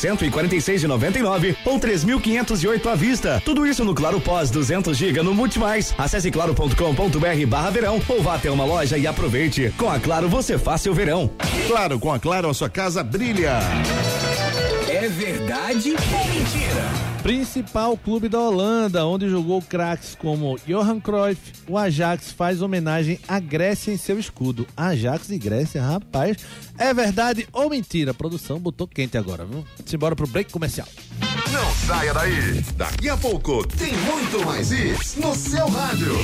146,99 ou 3.508 à vista. Tudo isso no Claro Pós 200 GB no Multimais. Acesse claro.com.br barra verão ou vá até uma loja e aproveite. Com a Claro você faz seu verão. Claro, com a Claro a sua casa brilha. É verdade ou mentira? Principal clube da Holanda, onde jogou craques como Johan Cruyff, o Ajax faz homenagem à Grécia em seu escudo. Ajax e Grécia, rapaz, é verdade ou mentira? A produção botou quente agora, viu? Simbora pro break comercial. Não saia daí. Daqui a pouco tem muito mais isso no seu rádio.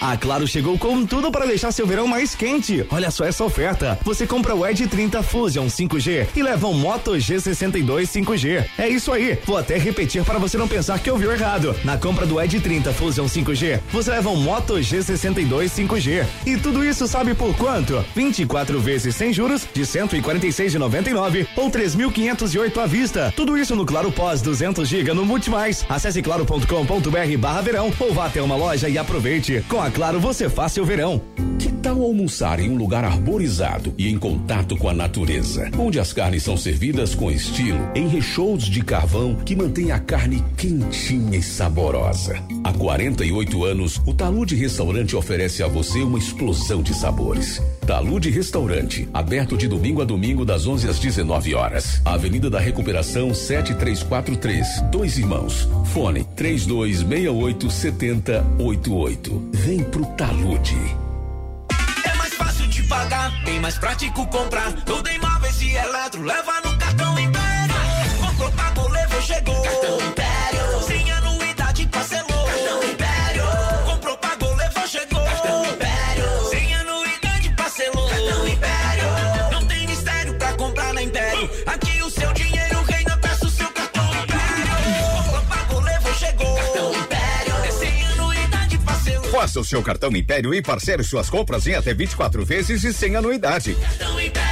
A Claro chegou com tudo para deixar seu verão mais quente. Olha só essa oferta. Você compra o Edge 30 Fusion 5G e leva um Moto G62 5G. É isso aí. Vou até repetir para você não pensar que ouviu errado. Na compra do Edge 30 Fusion 5G, você leva um Moto G62 5G. E tudo isso sabe por quanto? 24 vezes sem juros de 146,99 ou 3.508 à vista. Tudo isso no Claro Pós 200 GB no Multimais. Acesse claro.com.br/verão ou vá até uma loja e aproveite. Com a Claro você faz seu verão. Que tal almoçar em um lugar arborizado e em contato com a natureza, onde as carnes são servidas com estilo, em recheios de carvão que mantém a carne quentinha e saborosa? Há 48 anos, o Talude Restaurante oferece a você uma explosão de sabores. Talude Restaurante, aberto de domingo a domingo das 11 às 19 horas. Avenida da Recuperação 7343, Dois Irmãos. Fone 3268 7088. Vem pro Talude. É mais fácil de pagar, bem mais prático comprar. Tudo em móveis e eletro, leva no cartão Império. Comprou, pagou, levou, chegou. Cartão Império. Faça o seu cartão Império e parcele suas compras em até 24 vezes e sem anuidade. Cartão Império.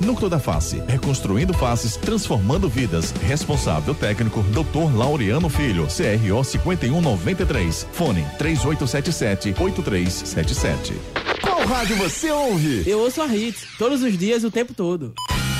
Núcleo da Face, reconstruindo faces, transformando vidas. Responsável técnico, Dr. Laureano Filho, CRO 5193. Fone 3877-8377. Qual rádio você ouve? Eu ouço a Hits, todos os dias, o tempo todo.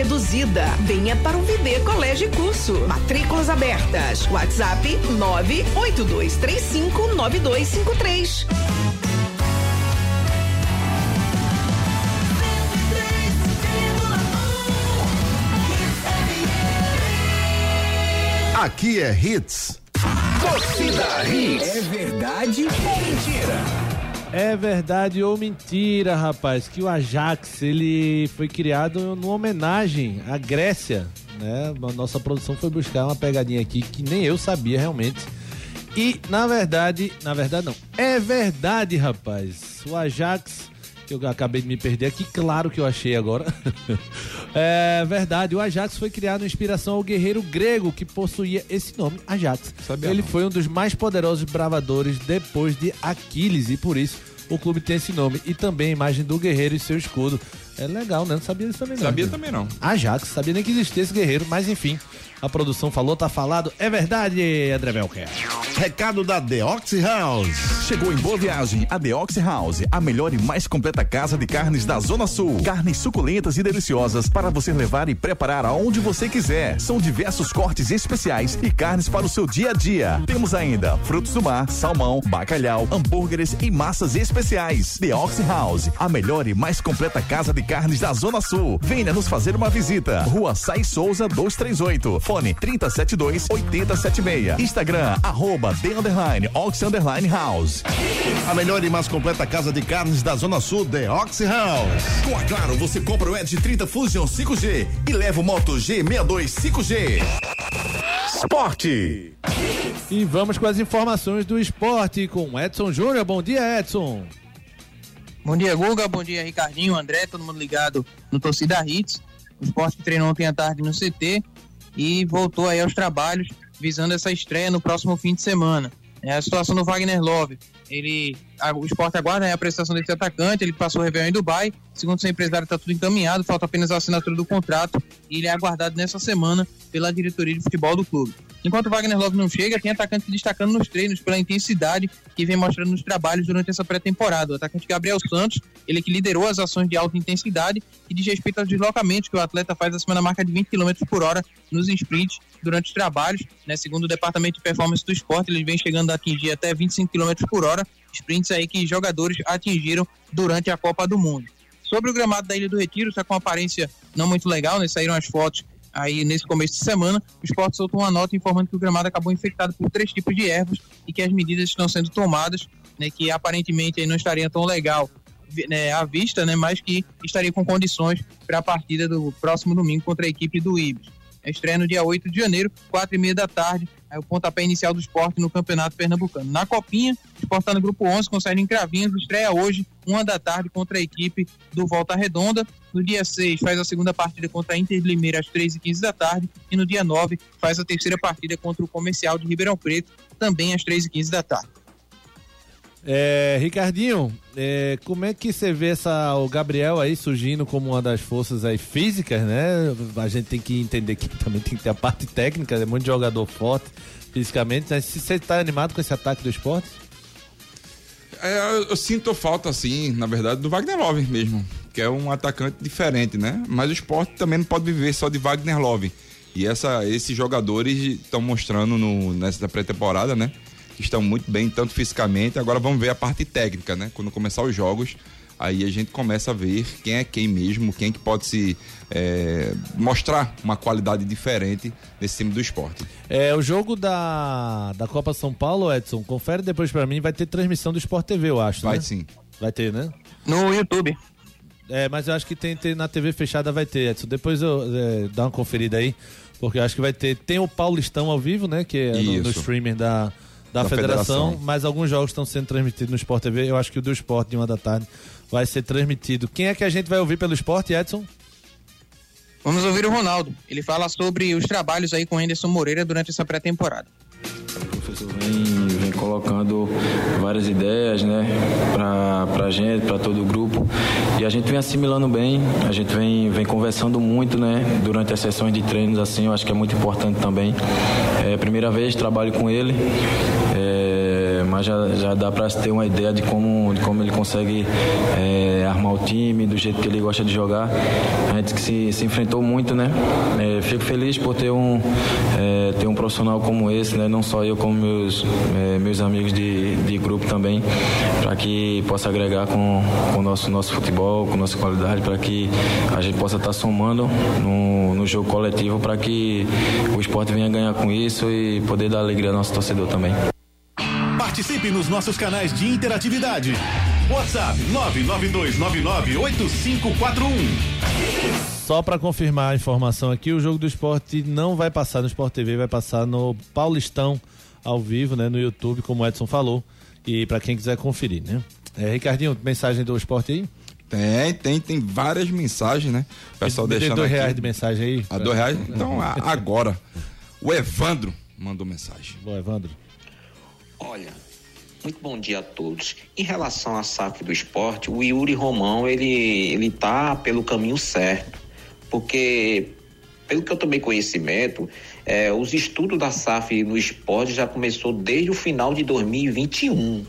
reduzida. Venha para o Viver Colégio e Curso. Matrículas abertas. WhatsApp 982359253. Aqui é Hits. Torcida Hits. É verdade ou mentira? É verdade ou mentira, rapaz, que o Ajax ele foi criado numa homenagem à Grécia, né? A nossa produção foi buscar uma pegadinha aqui que nem eu sabia realmente. E na verdade, na verdade não, é verdade, rapaz. O Ajax que eu acabei de me perder aqui, claro que eu achei agora. é verdade, o Ajax foi criado em inspiração ao guerreiro grego que possuía esse nome, Ajax. Sabia Ele não. foi um dos mais poderosos bravadores depois de Aquiles e por isso o clube tem esse nome. E também a imagem do guerreiro e seu escudo. É legal, né? Não sabia disso também não. Sabia também não. Ajax, sabia nem que existia esse guerreiro, mas enfim. A produção falou, tá falado. É verdade, André Belker. Recado da The Ox House. Chegou em Boa Viagem a The Ox House, a melhor e mais completa casa de carnes da Zona Sul. Carnes suculentas e deliciosas para você levar e preparar aonde você quiser. São diversos cortes especiais e carnes para o seu dia a dia. Temos ainda frutos do mar, salmão, bacalhau, hambúrgueres e massas especiais. The Ox House, a melhor e mais completa casa de carnes da Zona Sul. Venha nos fazer uma visita. Rua Sai Souza 238. Fone 372 8076. Instagram, arroba The Underline, Ox Underline House. A melhor e mais completa casa de carnes da Zona Sul, The Ox House. Com a Claro, você compra o Edge 30 Fusion 5G e leva o Moto G62 5G. Esporte. E vamos com as informações do esporte com Edson Júnior. Bom dia, Edson. Bom dia, Guga. Bom dia, Ricardinho, André, todo mundo ligado no Torcida Hits. O esporte treinou ontem à tarde no CT e voltou aí aos trabalhos visando essa estreia no próximo fim de semana. É a situação do Wagner Love. Ele, a- o esporte aguarda né, a prestação desse atacante, ele passou o Réveillon em Dubai. Segundo seu empresário, está tudo encaminhado, falta apenas a assinatura do contrato e ele é aguardado nessa semana pela diretoria de futebol do clube. Enquanto Wagner Love não chega, tem atacante se destacando nos treinos pela intensidade que vem mostrando nos trabalhos durante essa pré-temporada. O atacante Gabriel Santos, ele que liderou as ações de alta intensidade e diz respeito aos deslocamentos que o atleta faz acima da marca de 20 km por hora nos sprints durante os trabalhos. Né? Segundo o departamento de performance do esporte, ele vem chegando a atingir até 25 km por hora, sprints aí que jogadores atingiram durante a Copa do Mundo. Sobre o gramado da Ilha do Retiro, está com uma aparência não muito legal, né? Saíram as fotos aí nesse começo de semana. O esporte soltou uma nota informando que o gramado acabou infectado por três tipos de ervas e que as medidas estão sendo tomadas, né? Que aparentemente aí não estaria tão legal né, à vista, né? Mas que estaria com condições para a partida do próximo domingo contra a equipe do Ibis. Estreia no dia 8 de janeiro, quatro e meia da tarde, é o pontapé inicial do esporte no Campeonato Pernambucano. Na Copinha, o esporte está no grupo 11, com sede em Cravinhos, estreia hoje, uma da tarde, contra a equipe do Volta Redonda. No dia 6, faz a segunda partida contra a Inter de Limeira às 3h15 da tarde. E no dia 9, faz a terceira partida contra o Comercial de Ribeirão Preto, também às 3h15 da tarde. É, Ricardinho, é, como é que você vê essa, o Gabriel aí surgindo como uma das forças aí físicas, né? A gente tem que entender que também tem que ter a parte técnica, é muito jogador forte fisicamente. Se você tá animado com esse ataque do esporte? É, eu, eu sinto falta, assim, na verdade, do Wagner Love mesmo, que é um atacante diferente, né? Mas o esporte também não pode viver só de Wagner Love. E essa, esses jogadores estão mostrando no, nessa pré-temporada, né? Que estão muito bem, tanto fisicamente. Agora vamos ver a parte técnica, né? Quando começar os jogos, aí a gente começa a ver quem é quem mesmo, quem é que pode se é, mostrar uma qualidade diferente nesse time do esporte. É, o jogo da, da Copa São Paulo, Edson, confere depois pra mim, vai ter transmissão do Sport TV, eu acho, Vai né? sim. Vai ter, né? No YouTube. É, mas eu acho que tem, tem na TV fechada vai ter, Edson. Depois eu é, dá uma conferida aí, porque eu acho que vai ter. Tem o Paulistão ao vivo, né? Que é no, no streaming da, da, Da federação, federação. mas alguns jogos estão sendo transmitidos no Sport TV. Eu acho que o do Sport de uma da tarde vai ser transmitido. Quem é que a gente vai ouvir pelo Sport, Edson? Vamos ouvir o Ronaldo. Ele fala sobre os trabalhos aí com o Anderson Moreira durante essa pré-temporada. Professor vem, vem colocando várias ideias, né, pra, pra gente, pra todo o grupo. E a gente vem assimilando bem, a gente vem, vem conversando muito, né, durante as sessões de treinos, assim, eu acho que é muito importante também. É a primeira vez trabalho com ele, é, mas já, já dá se ter uma ideia de como, de como ele consegue é, armar o time, do jeito que ele gosta de jogar. A gente que se, se enfrentou muito, né, É, fico feliz por ter um, é, ter um profissional como esse, né? Não só eu, como meus, é, meus amigos de, de grupo também, para que possa agregar com, o nosso, nosso futebol, com nossa qualidade, para que a gente possa estar somando no, no jogo coletivo, para que o esporte venha ganhar com isso e poder dar alegria ao nosso torcedor também. Participe nos nossos canais de interatividade. WhatsApp 992998541. Só pra confirmar a informação aqui, o jogo do esporte não vai passar no Sport TV, vai passar no Paulistão ao vivo, né? No YouTube, como o Edson falou. E pra quem quiser conferir, né? É, Ricardinho, mensagem do esporte aí? Tem, tem, tem várias mensagens, né? O pessoal Me deixando dois aqui. reais de mensagem aí. A dois reais? Então, a- agora. O Evandro mandou mensagem. Boa, Evandro. Olha, muito bom dia a todos. Em relação à SAF do esporte, o Yuri Romão, ele, ele tá pelo caminho certo. Porque, pelo que eu tomei conhecimento, é, os estudos da SAF no esporte já começou desde o final de 2021.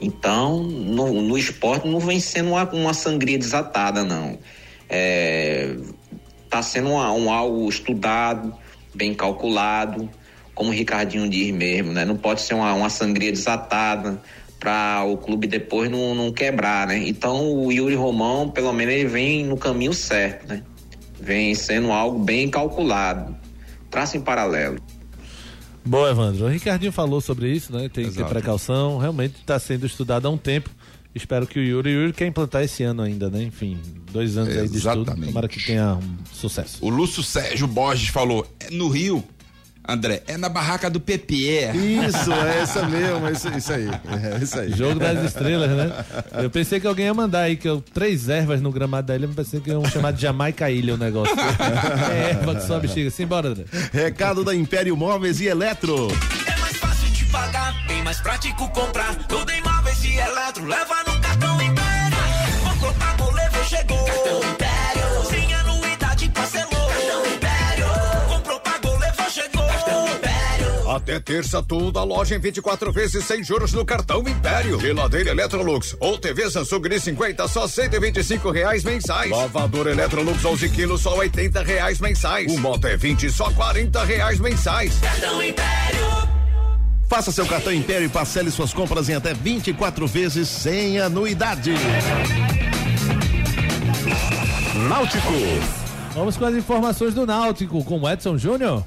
Então, no, no esporte não vem sendo uma, uma sangria desatada, não. É, tá sendo uma- um algo estudado, bem calculado, como o Ricardinho diz mesmo, né? Não pode ser uma, uma sangria desatada para o clube depois não, não quebrar, né? Então o Yuri Romão, pelo menos, ele vem no caminho certo, né? Vem sendo algo bem calculado. Traça em paralelo. Boa, Evandro. O Ricardinho falou sobre isso, né? Tem que ter Exato. precaução. Realmente está sendo estudado há um tempo. Espero que o Yuri, o Yuri quer implantar esse ano ainda, né? Enfim, dois anos aí de estudo. Exatamente. Tomara que tenha um sucesso. O Lúcio Sérgio Borges falou: é no Rio, André, é na barraca do PPE. Isso, é essa mesmo, é isso, isso aí. É isso aí. Jogo das estrelas, né? Eu pensei que alguém ia mandar aí, que eu, três ervas no gramado da ilha, eu pensei que iam chamar de Jamaica Ilha o negócio. é erva que sobe, chega. Simbora, André. Recado da Império Móveis e Eletro. É mais fácil de pagar, bem mais prático comprar. Tudo em móveis e eletro, leva no Até terça, toda a loja em 24 vezes sem juros no cartão Império. Geladeira Electrolux ou TV Samsung D50 só 125 reais mensais. Lavador Electrolux 11 quilos só 80 reais mensais. O Moto é 20 só 40 reais mensais. Cartão Império. Faça seu cartão Império e parcele suas compras em até 24 vezes sem anuidade. Náutico. Vamos com as informações do Náutico com o Edson Júnior.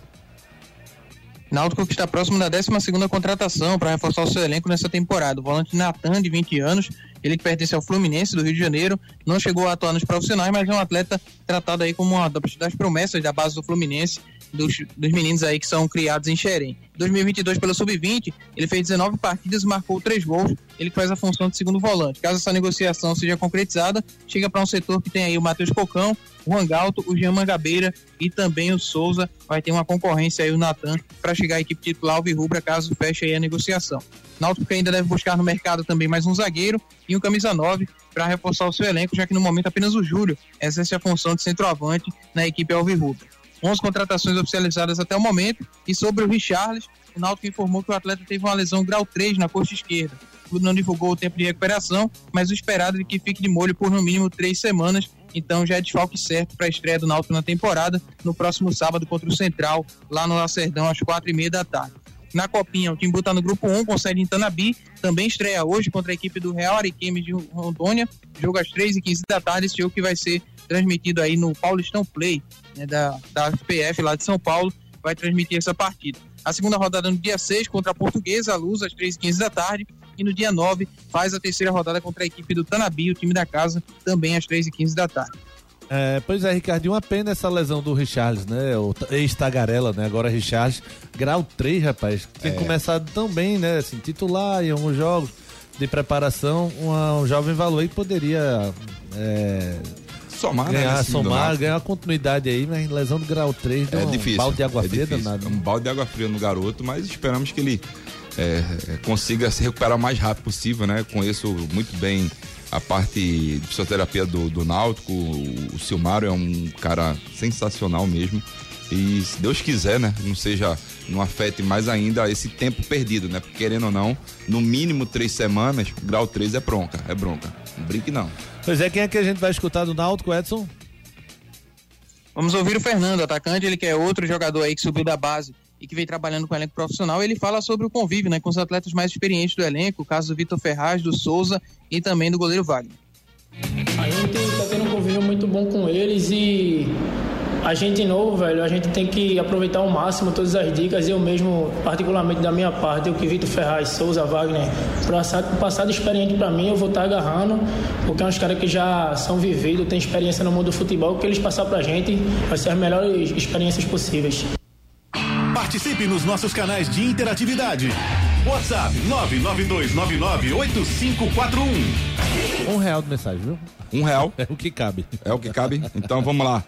Náutico que está próximo da 12 segunda contratação para reforçar o seu elenco nessa temporada. O volante Natan, de 20 anos, ele que pertence ao Fluminense do Rio de Janeiro, não chegou a atuar nos profissionais, mas é um atleta tratado aí como uma das promessas da base do Fluminense, dos, dos meninos aí que são criados em Xerém. 2022 pelo Sub-20, ele fez 19 partidas marcou 3 gols, ele faz a função de segundo volante. Caso essa negociação seja concretizada, chega para um setor que tem aí o Matheus Cocão, o Rangalto, o Jean Mangabeira e também o Souza. Vai ter uma concorrência aí o Natan para chegar à equipe titular Alvirrubra caso feche aí a negociação. Náutico ainda deve buscar no mercado também mais um zagueiro e um camisa 9 para reforçar o seu elenco, já que no momento apenas o Júlio exerce a função de centroavante na equipe Alvirrubra. 11 contratações oficializadas até o momento e sobre o Richarles, o Náutico informou que o atleta teve uma lesão grau 3 na coxa esquerda. O não divulgou o tempo de recuperação, mas o esperado é que fique de molho por no mínimo três semanas. Então já é desfalque certo para a estreia do Náutico na temporada, no próximo sábado contra o Central, lá no Lacerdão, às quatro e meia da tarde. Na Copinha, o Timbu está no grupo 1, com sede em Tanabi. Também estreia hoje contra a equipe do Real Ariquemes de Rondônia. Jogo às 3h15 da tarde. Esse jogo que vai ser transmitido aí no Paulistão Play, né, da, da FPF lá de São Paulo. Vai transmitir essa partida. A segunda rodada no dia 6 contra a Portuguesa, a Luz, às 3h15 da tarde. E no dia 9 faz a terceira rodada contra a equipe do Tanabi, o time da casa, também às 3h15 da tarde. É, pois é, Ricardo, uma pena essa lesão do Richards, né? O ex-tagarela, né? Agora Richards, grau 3, rapaz. Tem É. começado tão bem, né? Assim, titular em alguns jogos de preparação, uma- um jovem valor aí poderia é, Somar, né, ganhar, nesse mundo somar, ganhar continuidade aí, mas lesão do grau 3 deu É um difícil. balde de água é fria difícil. danado. Um balde de água fria no garoto, mas esperamos que ele é, é, consiga se recuperar o mais rápido possível, né? Conheço muito bem a parte de fisioterapia do, do Náutico. O, o Silmário é um cara sensacional mesmo. E se Deus quiser, né? Não seja, não afete mais ainda esse tempo perdido, né? Porque querendo ou não, no mínimo três semanas, grau 3 é bronca, é bronca. Não brinque não. Pois é, quem é que a gente vai escutar do Náutico, Edson? Vamos ouvir o Fernando, atacante, ele que é outro jogador aí que subiu da base e que vem trabalhando com o elenco profissional. Ele fala sobre o convívio né, com os atletas mais experientes do elenco, o caso do Vitor Ferraz, do Souza e também do goleiro Wagner. A gente tá tendo um convívio muito bom com eles e a gente novo, velho, a gente tem que aproveitar ao máximo todas as dicas. Eu mesmo, particularmente da minha parte, eu que Vitor Ferraz, Souza, Wagner, passado, passado experiente para mim, eu vou estar agarrando, porque é uns caras que já são vividos, têm experiência no mundo do futebol, o que eles passar pra gente vai ser as melhores experiências possíveis. Participe nos nossos canais de interatividade. WhatsApp 992998541. Um real de mensagem, viu? Um real. É o que cabe. É o que cabe? Então vamos lá.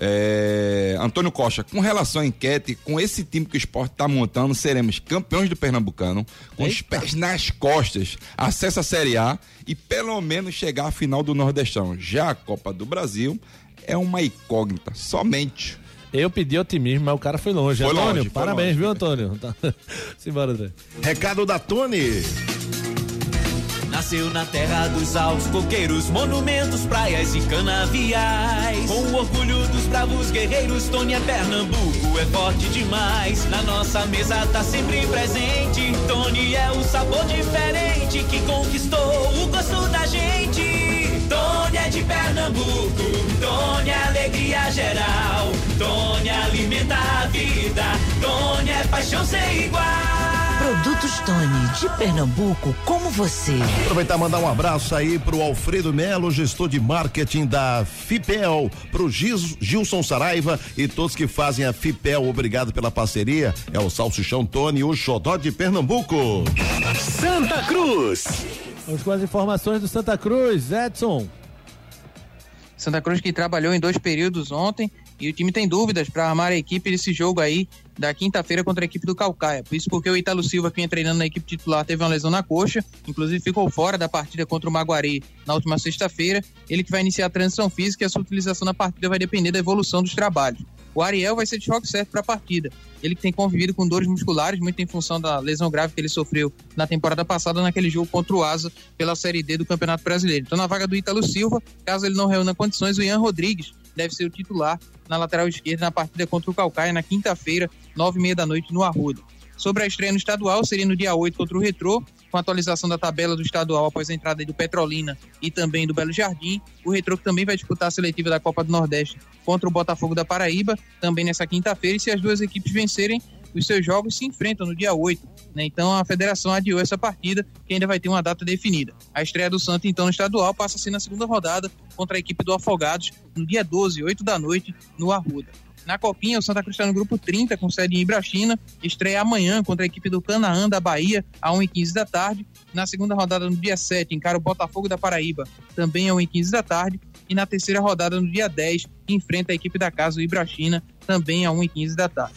É, Antônio Costa, com relação à enquete, com esse time que o esporte está montando, seremos campeões do Pernambucano, com os pés nas costas, acesso à Série A e pelo menos chegar à final do Nordestão. Já a Copa do Brasil é uma incógnita, somente. Eu pedi otimismo, mas o cara foi longe. Foi Antônio, longe, foi parabéns, longe. viu, Antônio? Tá. Simbora, André. Recado da Tony. Nasceu na terra dos altos coqueiros, monumentos, praias e canaviais. Com o orgulho bravos guerreiros, Tony é Pernambuco, é forte demais. Na nossa mesa tá sempre presente. Tony é o sabor diferente que conquistou o gosto da gente. Tony é de Pernambuco, Tony é alegria geral. Tony alimenta a vida, Tony é paixão sem igual. Produtos Tony, de Pernambuco, como você. Aproveitar e mandar um abraço aí pro Alfredo Melo, gestor de marketing da Fipel, pro Gis- Gilson Saraiva e todos que fazem a Fipel. Obrigado pela parceria. É o Salsichão Tony, o xodó de Pernambuco. Santa Cruz. Vamos com as informações do Santa Cruz, Edson. Santa Cruz que trabalhou em dois períodos ontem e o time tem dúvidas para armar a equipe desse jogo aí da quinta-feira contra a equipe do Calcaia. Por isso porque o Italo Silva, que vinha treinando na equipe titular, teve uma lesão na coxa, inclusive ficou fora da partida contra o Maguari na última sexta-feira. Ele que vai iniciar a transição física e a sua utilização na partida vai depender da evolução dos trabalhos. O Ariel vai ser de choque certo para a partida. Ele que tem convivido com dores musculares, muito em função da lesão grave que ele sofreu na temporada passada naquele jogo contra o Asa pela Série D do Campeonato Brasileiro. Então, na vaga do Ítalo Silva, caso ele não reúna condições, o Ian Rodrigues deve ser o titular na lateral esquerda na partida contra o Calcaia na quinta-feira, nove e meia da noite, no Arruda. Sobre a estreia no estadual, seria no dia 8 contra o Retrô, com a atualização da tabela do estadual após a entrada do Petrolina e também do Belo Jardim. O Retrô que também vai disputar a seletiva da Copa do Nordeste contra o Botafogo da Paraíba, também nessa quinta-feira. E se as duas equipes vencerem, os seus jogos se enfrentam no dia 8. Né? Então a federação adiou essa partida, que ainda vai ter uma data definida. A estreia do Santa, então, no estadual, passa a ser na segunda rodada contra a equipe do Afogados, no dia 12, 8 da noite, no Arruda. Na Copinha, o Santa Cruz está no grupo 30, com sede em Ibrachina. Estreia amanhã contra a equipe do Canaã da Bahia, às 1h15 da tarde. Na segunda rodada, no dia 7, encara o Botafogo da Paraíba, também às 1h15 da tarde. E na terceira rodada, no dia 10, enfrenta a equipe da casa, o Ibrachina, também às 1h15 da tarde.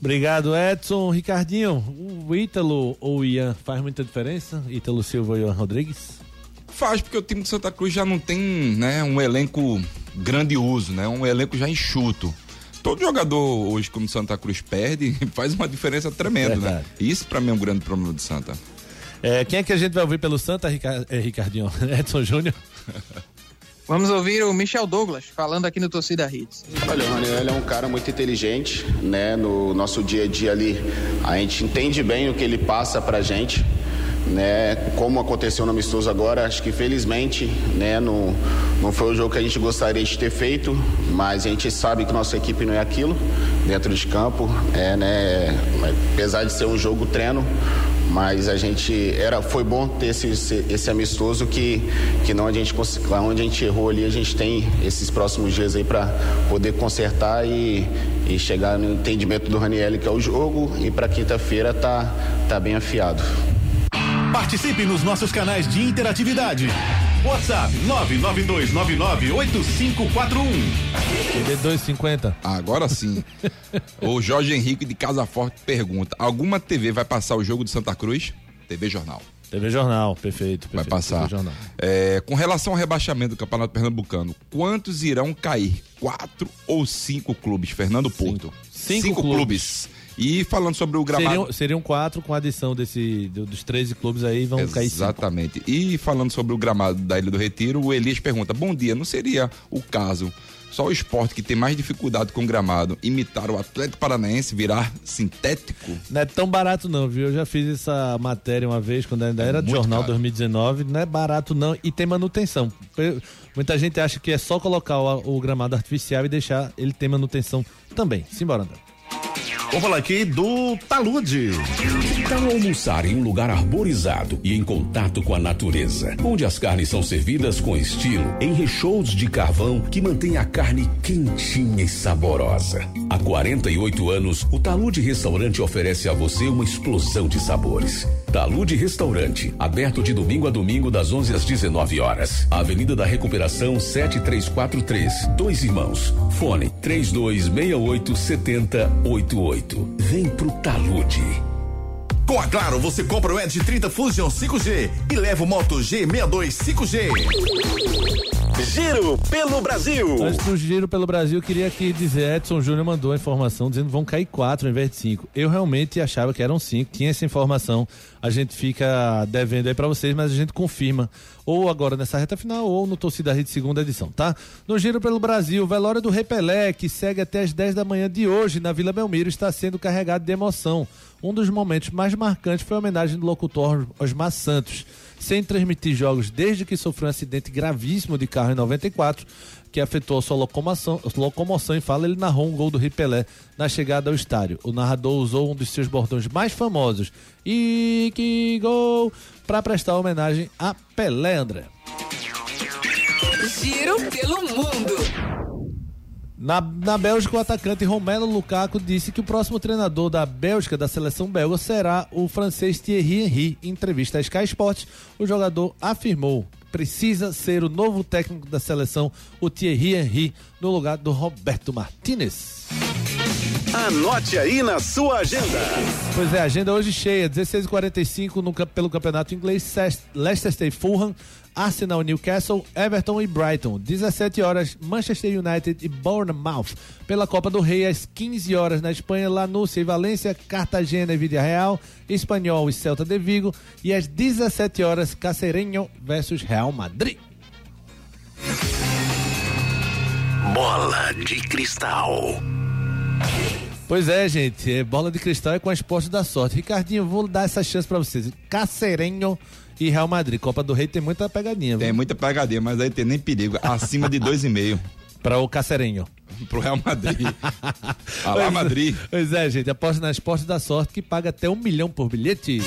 Obrigado, Edson. Ricardinho, o Ítalo ou o Ian faz muita diferença? Ítalo Silva e o Ian Rodrigues? Faz, porque o time do Santa Cruz já não tem né, um elenco grandioso, né? Um elenco já enxuto. Todo jogador hoje, como o Santa Cruz perde, faz uma diferença tremenda, né? Verdade. Isso pra mim é um grande problema do Santa. É, quem é que a gente vai ouvir pelo Santa, Rica- é, Ricardinho? Edson Júnior? Vamos ouvir o Michel Douglas falando aqui no Torcida Hits. Olha, o Raniel é um cara muito inteligente, né? No nosso dia a dia ali, a gente entende bem o que ele passa pra gente, né? Como aconteceu no amistoso agora, acho que felizmente, né? Não, não foi o jogo que a gente gostaria de ter feito, mas a gente sabe que nossa equipe não é aquilo dentro de campo, é, né? Apesar de ser um jogo treino, mas a gente era foi bom ter esse, esse, esse amistoso que que não a gente lá onde a gente errou ali a gente tem esses próximos dias aí para poder consertar e, e chegar no entendimento do Raniel que é o jogo e para quinta-feira tá tá bem afiado. Participe nos nossos canais de interatividade. WhatsApp 992998541. TD250. Agora sim. o Jorge Henrique de Casa Forte pergunta: alguma TV vai passar o jogo do Santa Cruz? TV Jornal. TV Jornal, perfeito. Vai perfeito, passar. TV Jornal. É, com relação ao rebaixamento do Campeonato Pernambucano, quantos irão cair? Quatro ou cinco clubes? Fernando Porto. Cinco clubes. E falando sobre o gramado. Seriam, seriam quatro com a adição desse, do- dos 13 clubes aí, vão cair cinco. Exatamente. E falando sobre o gramado da Ilha do Retiro, o Elias pergunta: Bom dia, não seria o caso só o esporte que tem mais dificuldade com o gramado imitar o Atlético Paranaense virar sintético? Não é tão barato não, viu? Eu já fiz essa matéria uma vez, quando ainda era do É muito Jornal caro. 2019. Não é barato não e tem manutenção. Muita gente acha que é só colocar o, o gramado artificial e deixar ele ter manutenção também. Simbora, André. Vou falar aqui do talude. Tal almoçar em um lugar arborizado e em contato com a natureza, onde as carnes são servidas com estilo, em recheios de carvão que mantém a carne quentinha e saborosa. Há 48 anos, o Talude Restaurante oferece a você uma explosão de sabores. Talude Restaurante, aberto de domingo a domingo das 11 às 19 horas. Avenida da Recuperação 7343, Dois Irmãos. Fone 3268 7088. Vem pro Talude. Com a Claro, você compra o Edge 30 Fusion 5G e leva o Moto G62 5G. Giro pelo Brasil. Antes do giro pelo Brasil, eu queria aqui dizer, Edson Júnior mandou a informação dizendo que vão cair quatro ao invés de cinco. Eu realmente achava que eram cinco, tinha essa informação. A gente fica devendo aí pra vocês, mas a gente confirma ou agora nessa reta final ou no Torcida Rede segunda edição, tá? No giro pelo Brasil, o velório do Repelé, que segue até as 10 da manhã de hoje na Vila Belmiro, está sendo carregado de emoção. Um dos momentos mais marcantes foi a homenagem do locutor Osmar Santos. Sem transmitir jogos desde que sofreu um acidente gravíssimo de carro em 94, que afetou a sua locomoção, locomoção e fala, ele narrou um gol do Ripelé na chegada ao estádio. O narrador usou um dos seus bordões mais famosos, e que gol, para prestar homenagem a Pelé, André. Giro pelo mundo. Na, na Bélgica, o atacante Romelo Lukaku disse que o próximo treinador da Bélgica, da seleção belga, será o francês Thierry Henry. Em entrevista à Sky Sports, o jogador afirmou precisa ser o novo técnico da seleção, o Thierry Henry, no lugar do Roberto Martinez. Anote aí na sua agenda. Pois é, agenda hoje cheia, 16h45 no, pelo Campeonato Inglês, Ces- Leicester State Fulham, Arsenal Newcastle, Everton e Brighton. 17 horas, Manchester United e Bournemouth. Pela Copa do Rei, às 15 horas na Espanha, Lanúcia e Valência, Cartagena e Vídea Real, Espanhol e Celta de Vigo. E às 17 horas, Cacereño versus Real Madrid. Bola de cristal. Pois é, gente, é bola de cristal é com a esporte da sorte. Ricardinho, vou dar essa chance pra vocês. Cacerenho e Real Madrid. Copa do Rei tem muita pegadinha. Tem muita pegadinha, mas aí tem nem perigo. Acima de dois e meio. Para o Cacerenho. Pro Real Madrid. Alá Madrid. Pois é, gente, aposta na esporte da sorte que paga até um milhão por bilhete.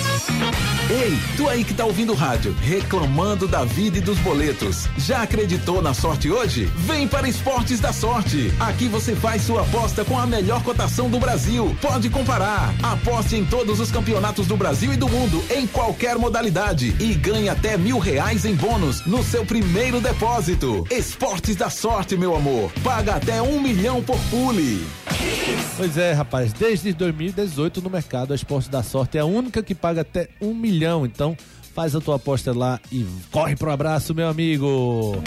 Ei, tu aí que tá ouvindo o rádio, reclamando da vida e dos boletos. Já acreditou na sorte hoje? Vem para Esportes da Sorte. Aqui você faz sua aposta com a melhor cotação do Brasil. Pode comparar. Aposte em todos os campeonatos do Brasil e do mundo, em qualquer modalidade. E ganhe até mil reais em bônus no seu primeiro depósito. Esportes da Sorte, meu amor. Paga até um milhão por pule. Pois é, rapaz, desde 2018 no mercado, a Esporte da Sorte é a única que paga até um milhão. Então, faz a tua aposta lá e corre pro abraço, meu amigo.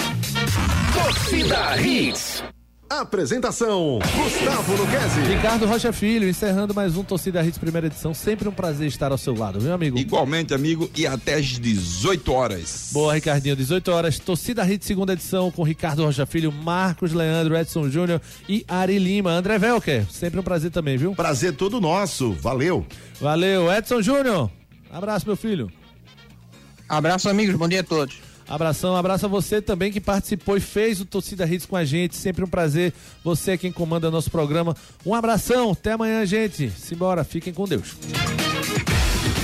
Torcida Hits. Apresentação: Gustavo Luquezzi. Ricardo Rocha Filho, encerrando mais um Torcida Hits primeira edição. Sempre um prazer estar ao seu lado, viu, amigo? Igualmente, amigo, e até às 18 horas. Boa, Ricardinho, 18 horas. Torcida Hits segunda edição com Ricardo Rocha Filho, Marcos Leandro, Edson Júnior e Ari Lima. André Velker, sempre um prazer também, viu? Prazer todo nosso. Valeu. Valeu. Edson Júnior, abraço, meu filho. Abraço, amigos. Bom dia a todos. Abração, abraço a você também que participou e fez o Torcida Hits com a gente. Sempre um prazer. Você é quem comanda nosso programa. Um abração, até amanhã, gente. Simbora, fiquem com Deus.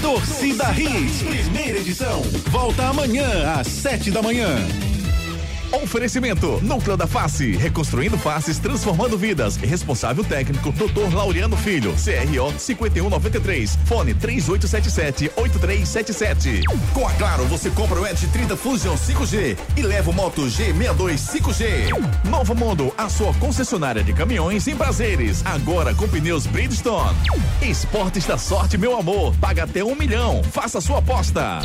Torcida Hits, primeira edição. Volta amanhã às sete da manhã. Oferecimento: Núcleo da Face, reconstruindo faces, transformando vidas. Responsável técnico: Dr. Laureano Filho, CRO 5193, fone 3877-8377. Com a Claro, você compra o Edge 30 Fusion 5G e leva o Moto G62 5G. Novo Mundo, a sua concessionária de caminhões em prazeres. Agora com pneus Bridgestone. Esportes da sorte, meu amor. Paga até um milhão. Faça sua aposta.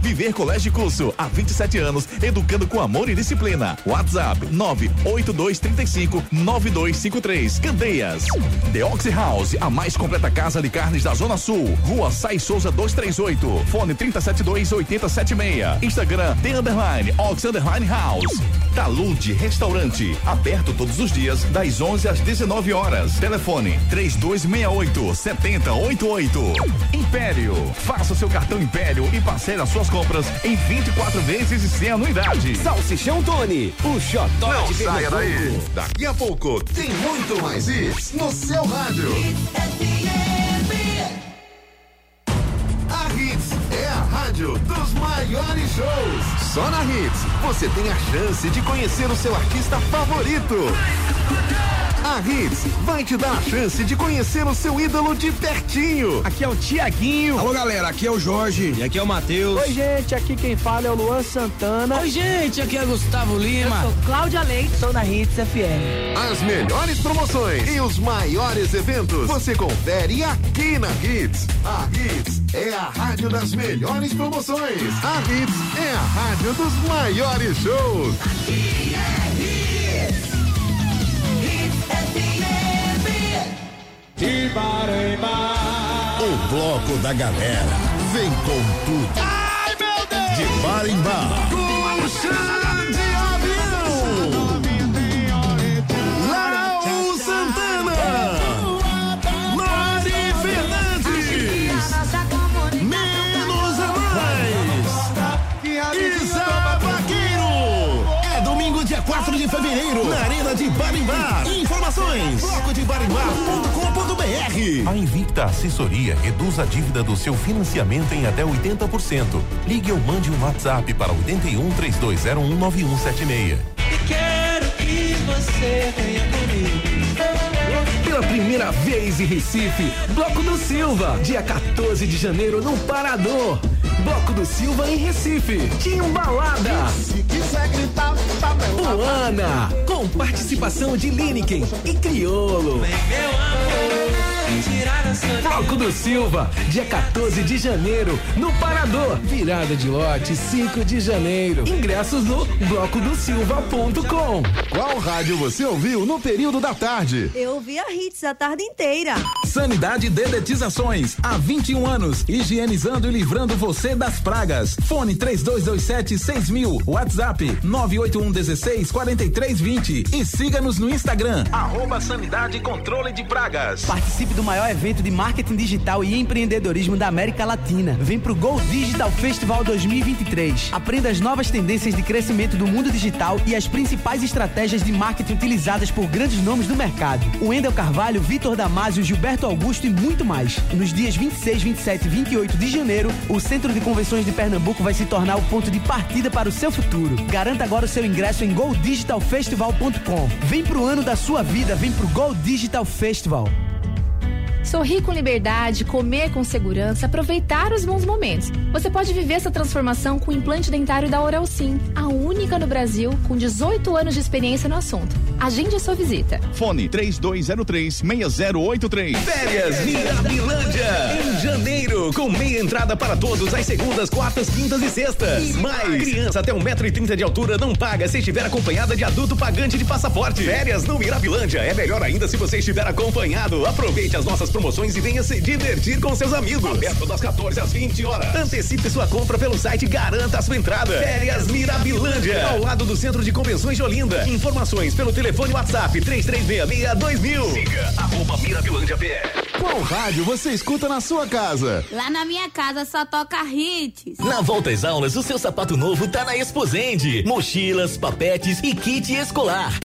Viver Colégio Curso, há 27 anos, educando com amor e disciplina. WhatsApp 982359253. Candeias. The Oxy House, a mais completa casa de carnes da Zona Sul. Rua Sai Souza 238. Fone 372-8076. Instagram The Underline Ox Underline House. Talude Restaurante. Aberto todos os dias, das 11 às 19 horas. Telefone 3268-7088. Império. Faça seu cartão Império e parcele as suas compras em 24 vezes e sem anuidade. Salsichão O xodó Não de Pernambuco. daí. Daqui a pouco tem muito mais isso no seu rádio. A Hits é a rádio dos maiores shows. Só na Hits você tem a chance de conhecer o seu artista favorito. A Hits vai te dar a chance de conhecer o seu ídolo de pertinho. Aqui é o Tiaguinho. Alô, galera, aqui é o Jorge. E aqui é o Matheus. Oi, gente, aqui quem fala é o Luan Santana. Oi, gente, aqui é Gustavo Lima. Eu sou Cláudia Leite, sou da Hits FM. As melhores promoções e os maiores eventos você confere aqui na Hits. A Hits é a rádio das melhores promoções. A Hits é a rádio dos maiores shows. O bloco da galera vem com tudo. Ai, meu Deus! De bar em bar. Com de avião! Lau Santana. Mari Fernandes. Menos a mais. Isa Vaqueiro. É domingo, dia 4 de fevereiro, na Arena de Barimbar. Informações: blocodebarimbar.com.br. A Invicta Assessoria reduz a dívida do seu financiamento em até 80%. Ligue ou mande um WhatsApp para 81 3201 9176. E quero que você venha. Pela primeira vez em Recife, Bloco do Silva, dia 14 de janeiro no Parador. Bloco do Silva em Recife, Timbalada. Se Luana, com participação de Lineker e Criolo. Meu amor, Bloco do Silva, dia 14 de janeiro, no Parador. Virada de lote, 5 de janeiro. Ingressos no blocodosilva.com. Qual rádio você ouviu no período da tarde? Eu vi a Hits a tarde inteira. Sanidade Dedetizações, há 21 anos, higienizando e livrando você das pragas. Fone 3227 6000, WhatsApp 981 16 43 20 e siga-nos no Instagram, arroba Sanidade e Controle de Pragas. Participe do maior evento de marketing digital e empreendedorismo da América Latina. Vem pro Go Digital Festival 2023. Aprenda as novas tendências de crescimento do mundo digital e as principais estratégias de marketing utilizadas por grandes nomes do mercado. O Wendel Carvalho, Vitor Damasio, Gilberto Augusto e muito mais. Nos dias 26, 27 e 28 de janeiro, o Centro de Convenções de Pernambuco vai se tornar o ponto de partida para o seu futuro. Garanta agora o seu ingresso em goldigitalfestival.com. Vem pro ano da sua vida, vem pro Go Digital Festival. Sorrir com liberdade, comer com segurança, aproveitar os bons momentos. Você pode viver essa transformação com o implante dentário da Oral Sim, a única no Brasil com 18 anos de experiência no assunto. Agende a sua visita. Fone 3203-6083. Férias Mirabilândia. Em janeiro, com meia entrada para todos às segundas, quartas, quintas e sextas. E mais, criança até 1,30m de altura não paga se estiver acompanhada de adulto pagante de passaporte. Férias no Mirabilândia. É melhor ainda se você estiver acompanhado. Aproveite as nossas promoções e venha se divertir com seus amigos. Aberto das 14 às 20 horas. Antecipe sua compra pelo site e garanta a sua entrada. Férias Mirabilândia. Ao lado do Centro de Convenções de Olinda. Informações pelo telefone WhatsApp 3366 2000. Siga arroba Mirabilândia PR. Qual rádio você escuta na sua casa? Lá na minha casa só toca hits. Na volta às aulas, o seu sapato novo tá na Exposende. Mochilas, papetes e kit escolar.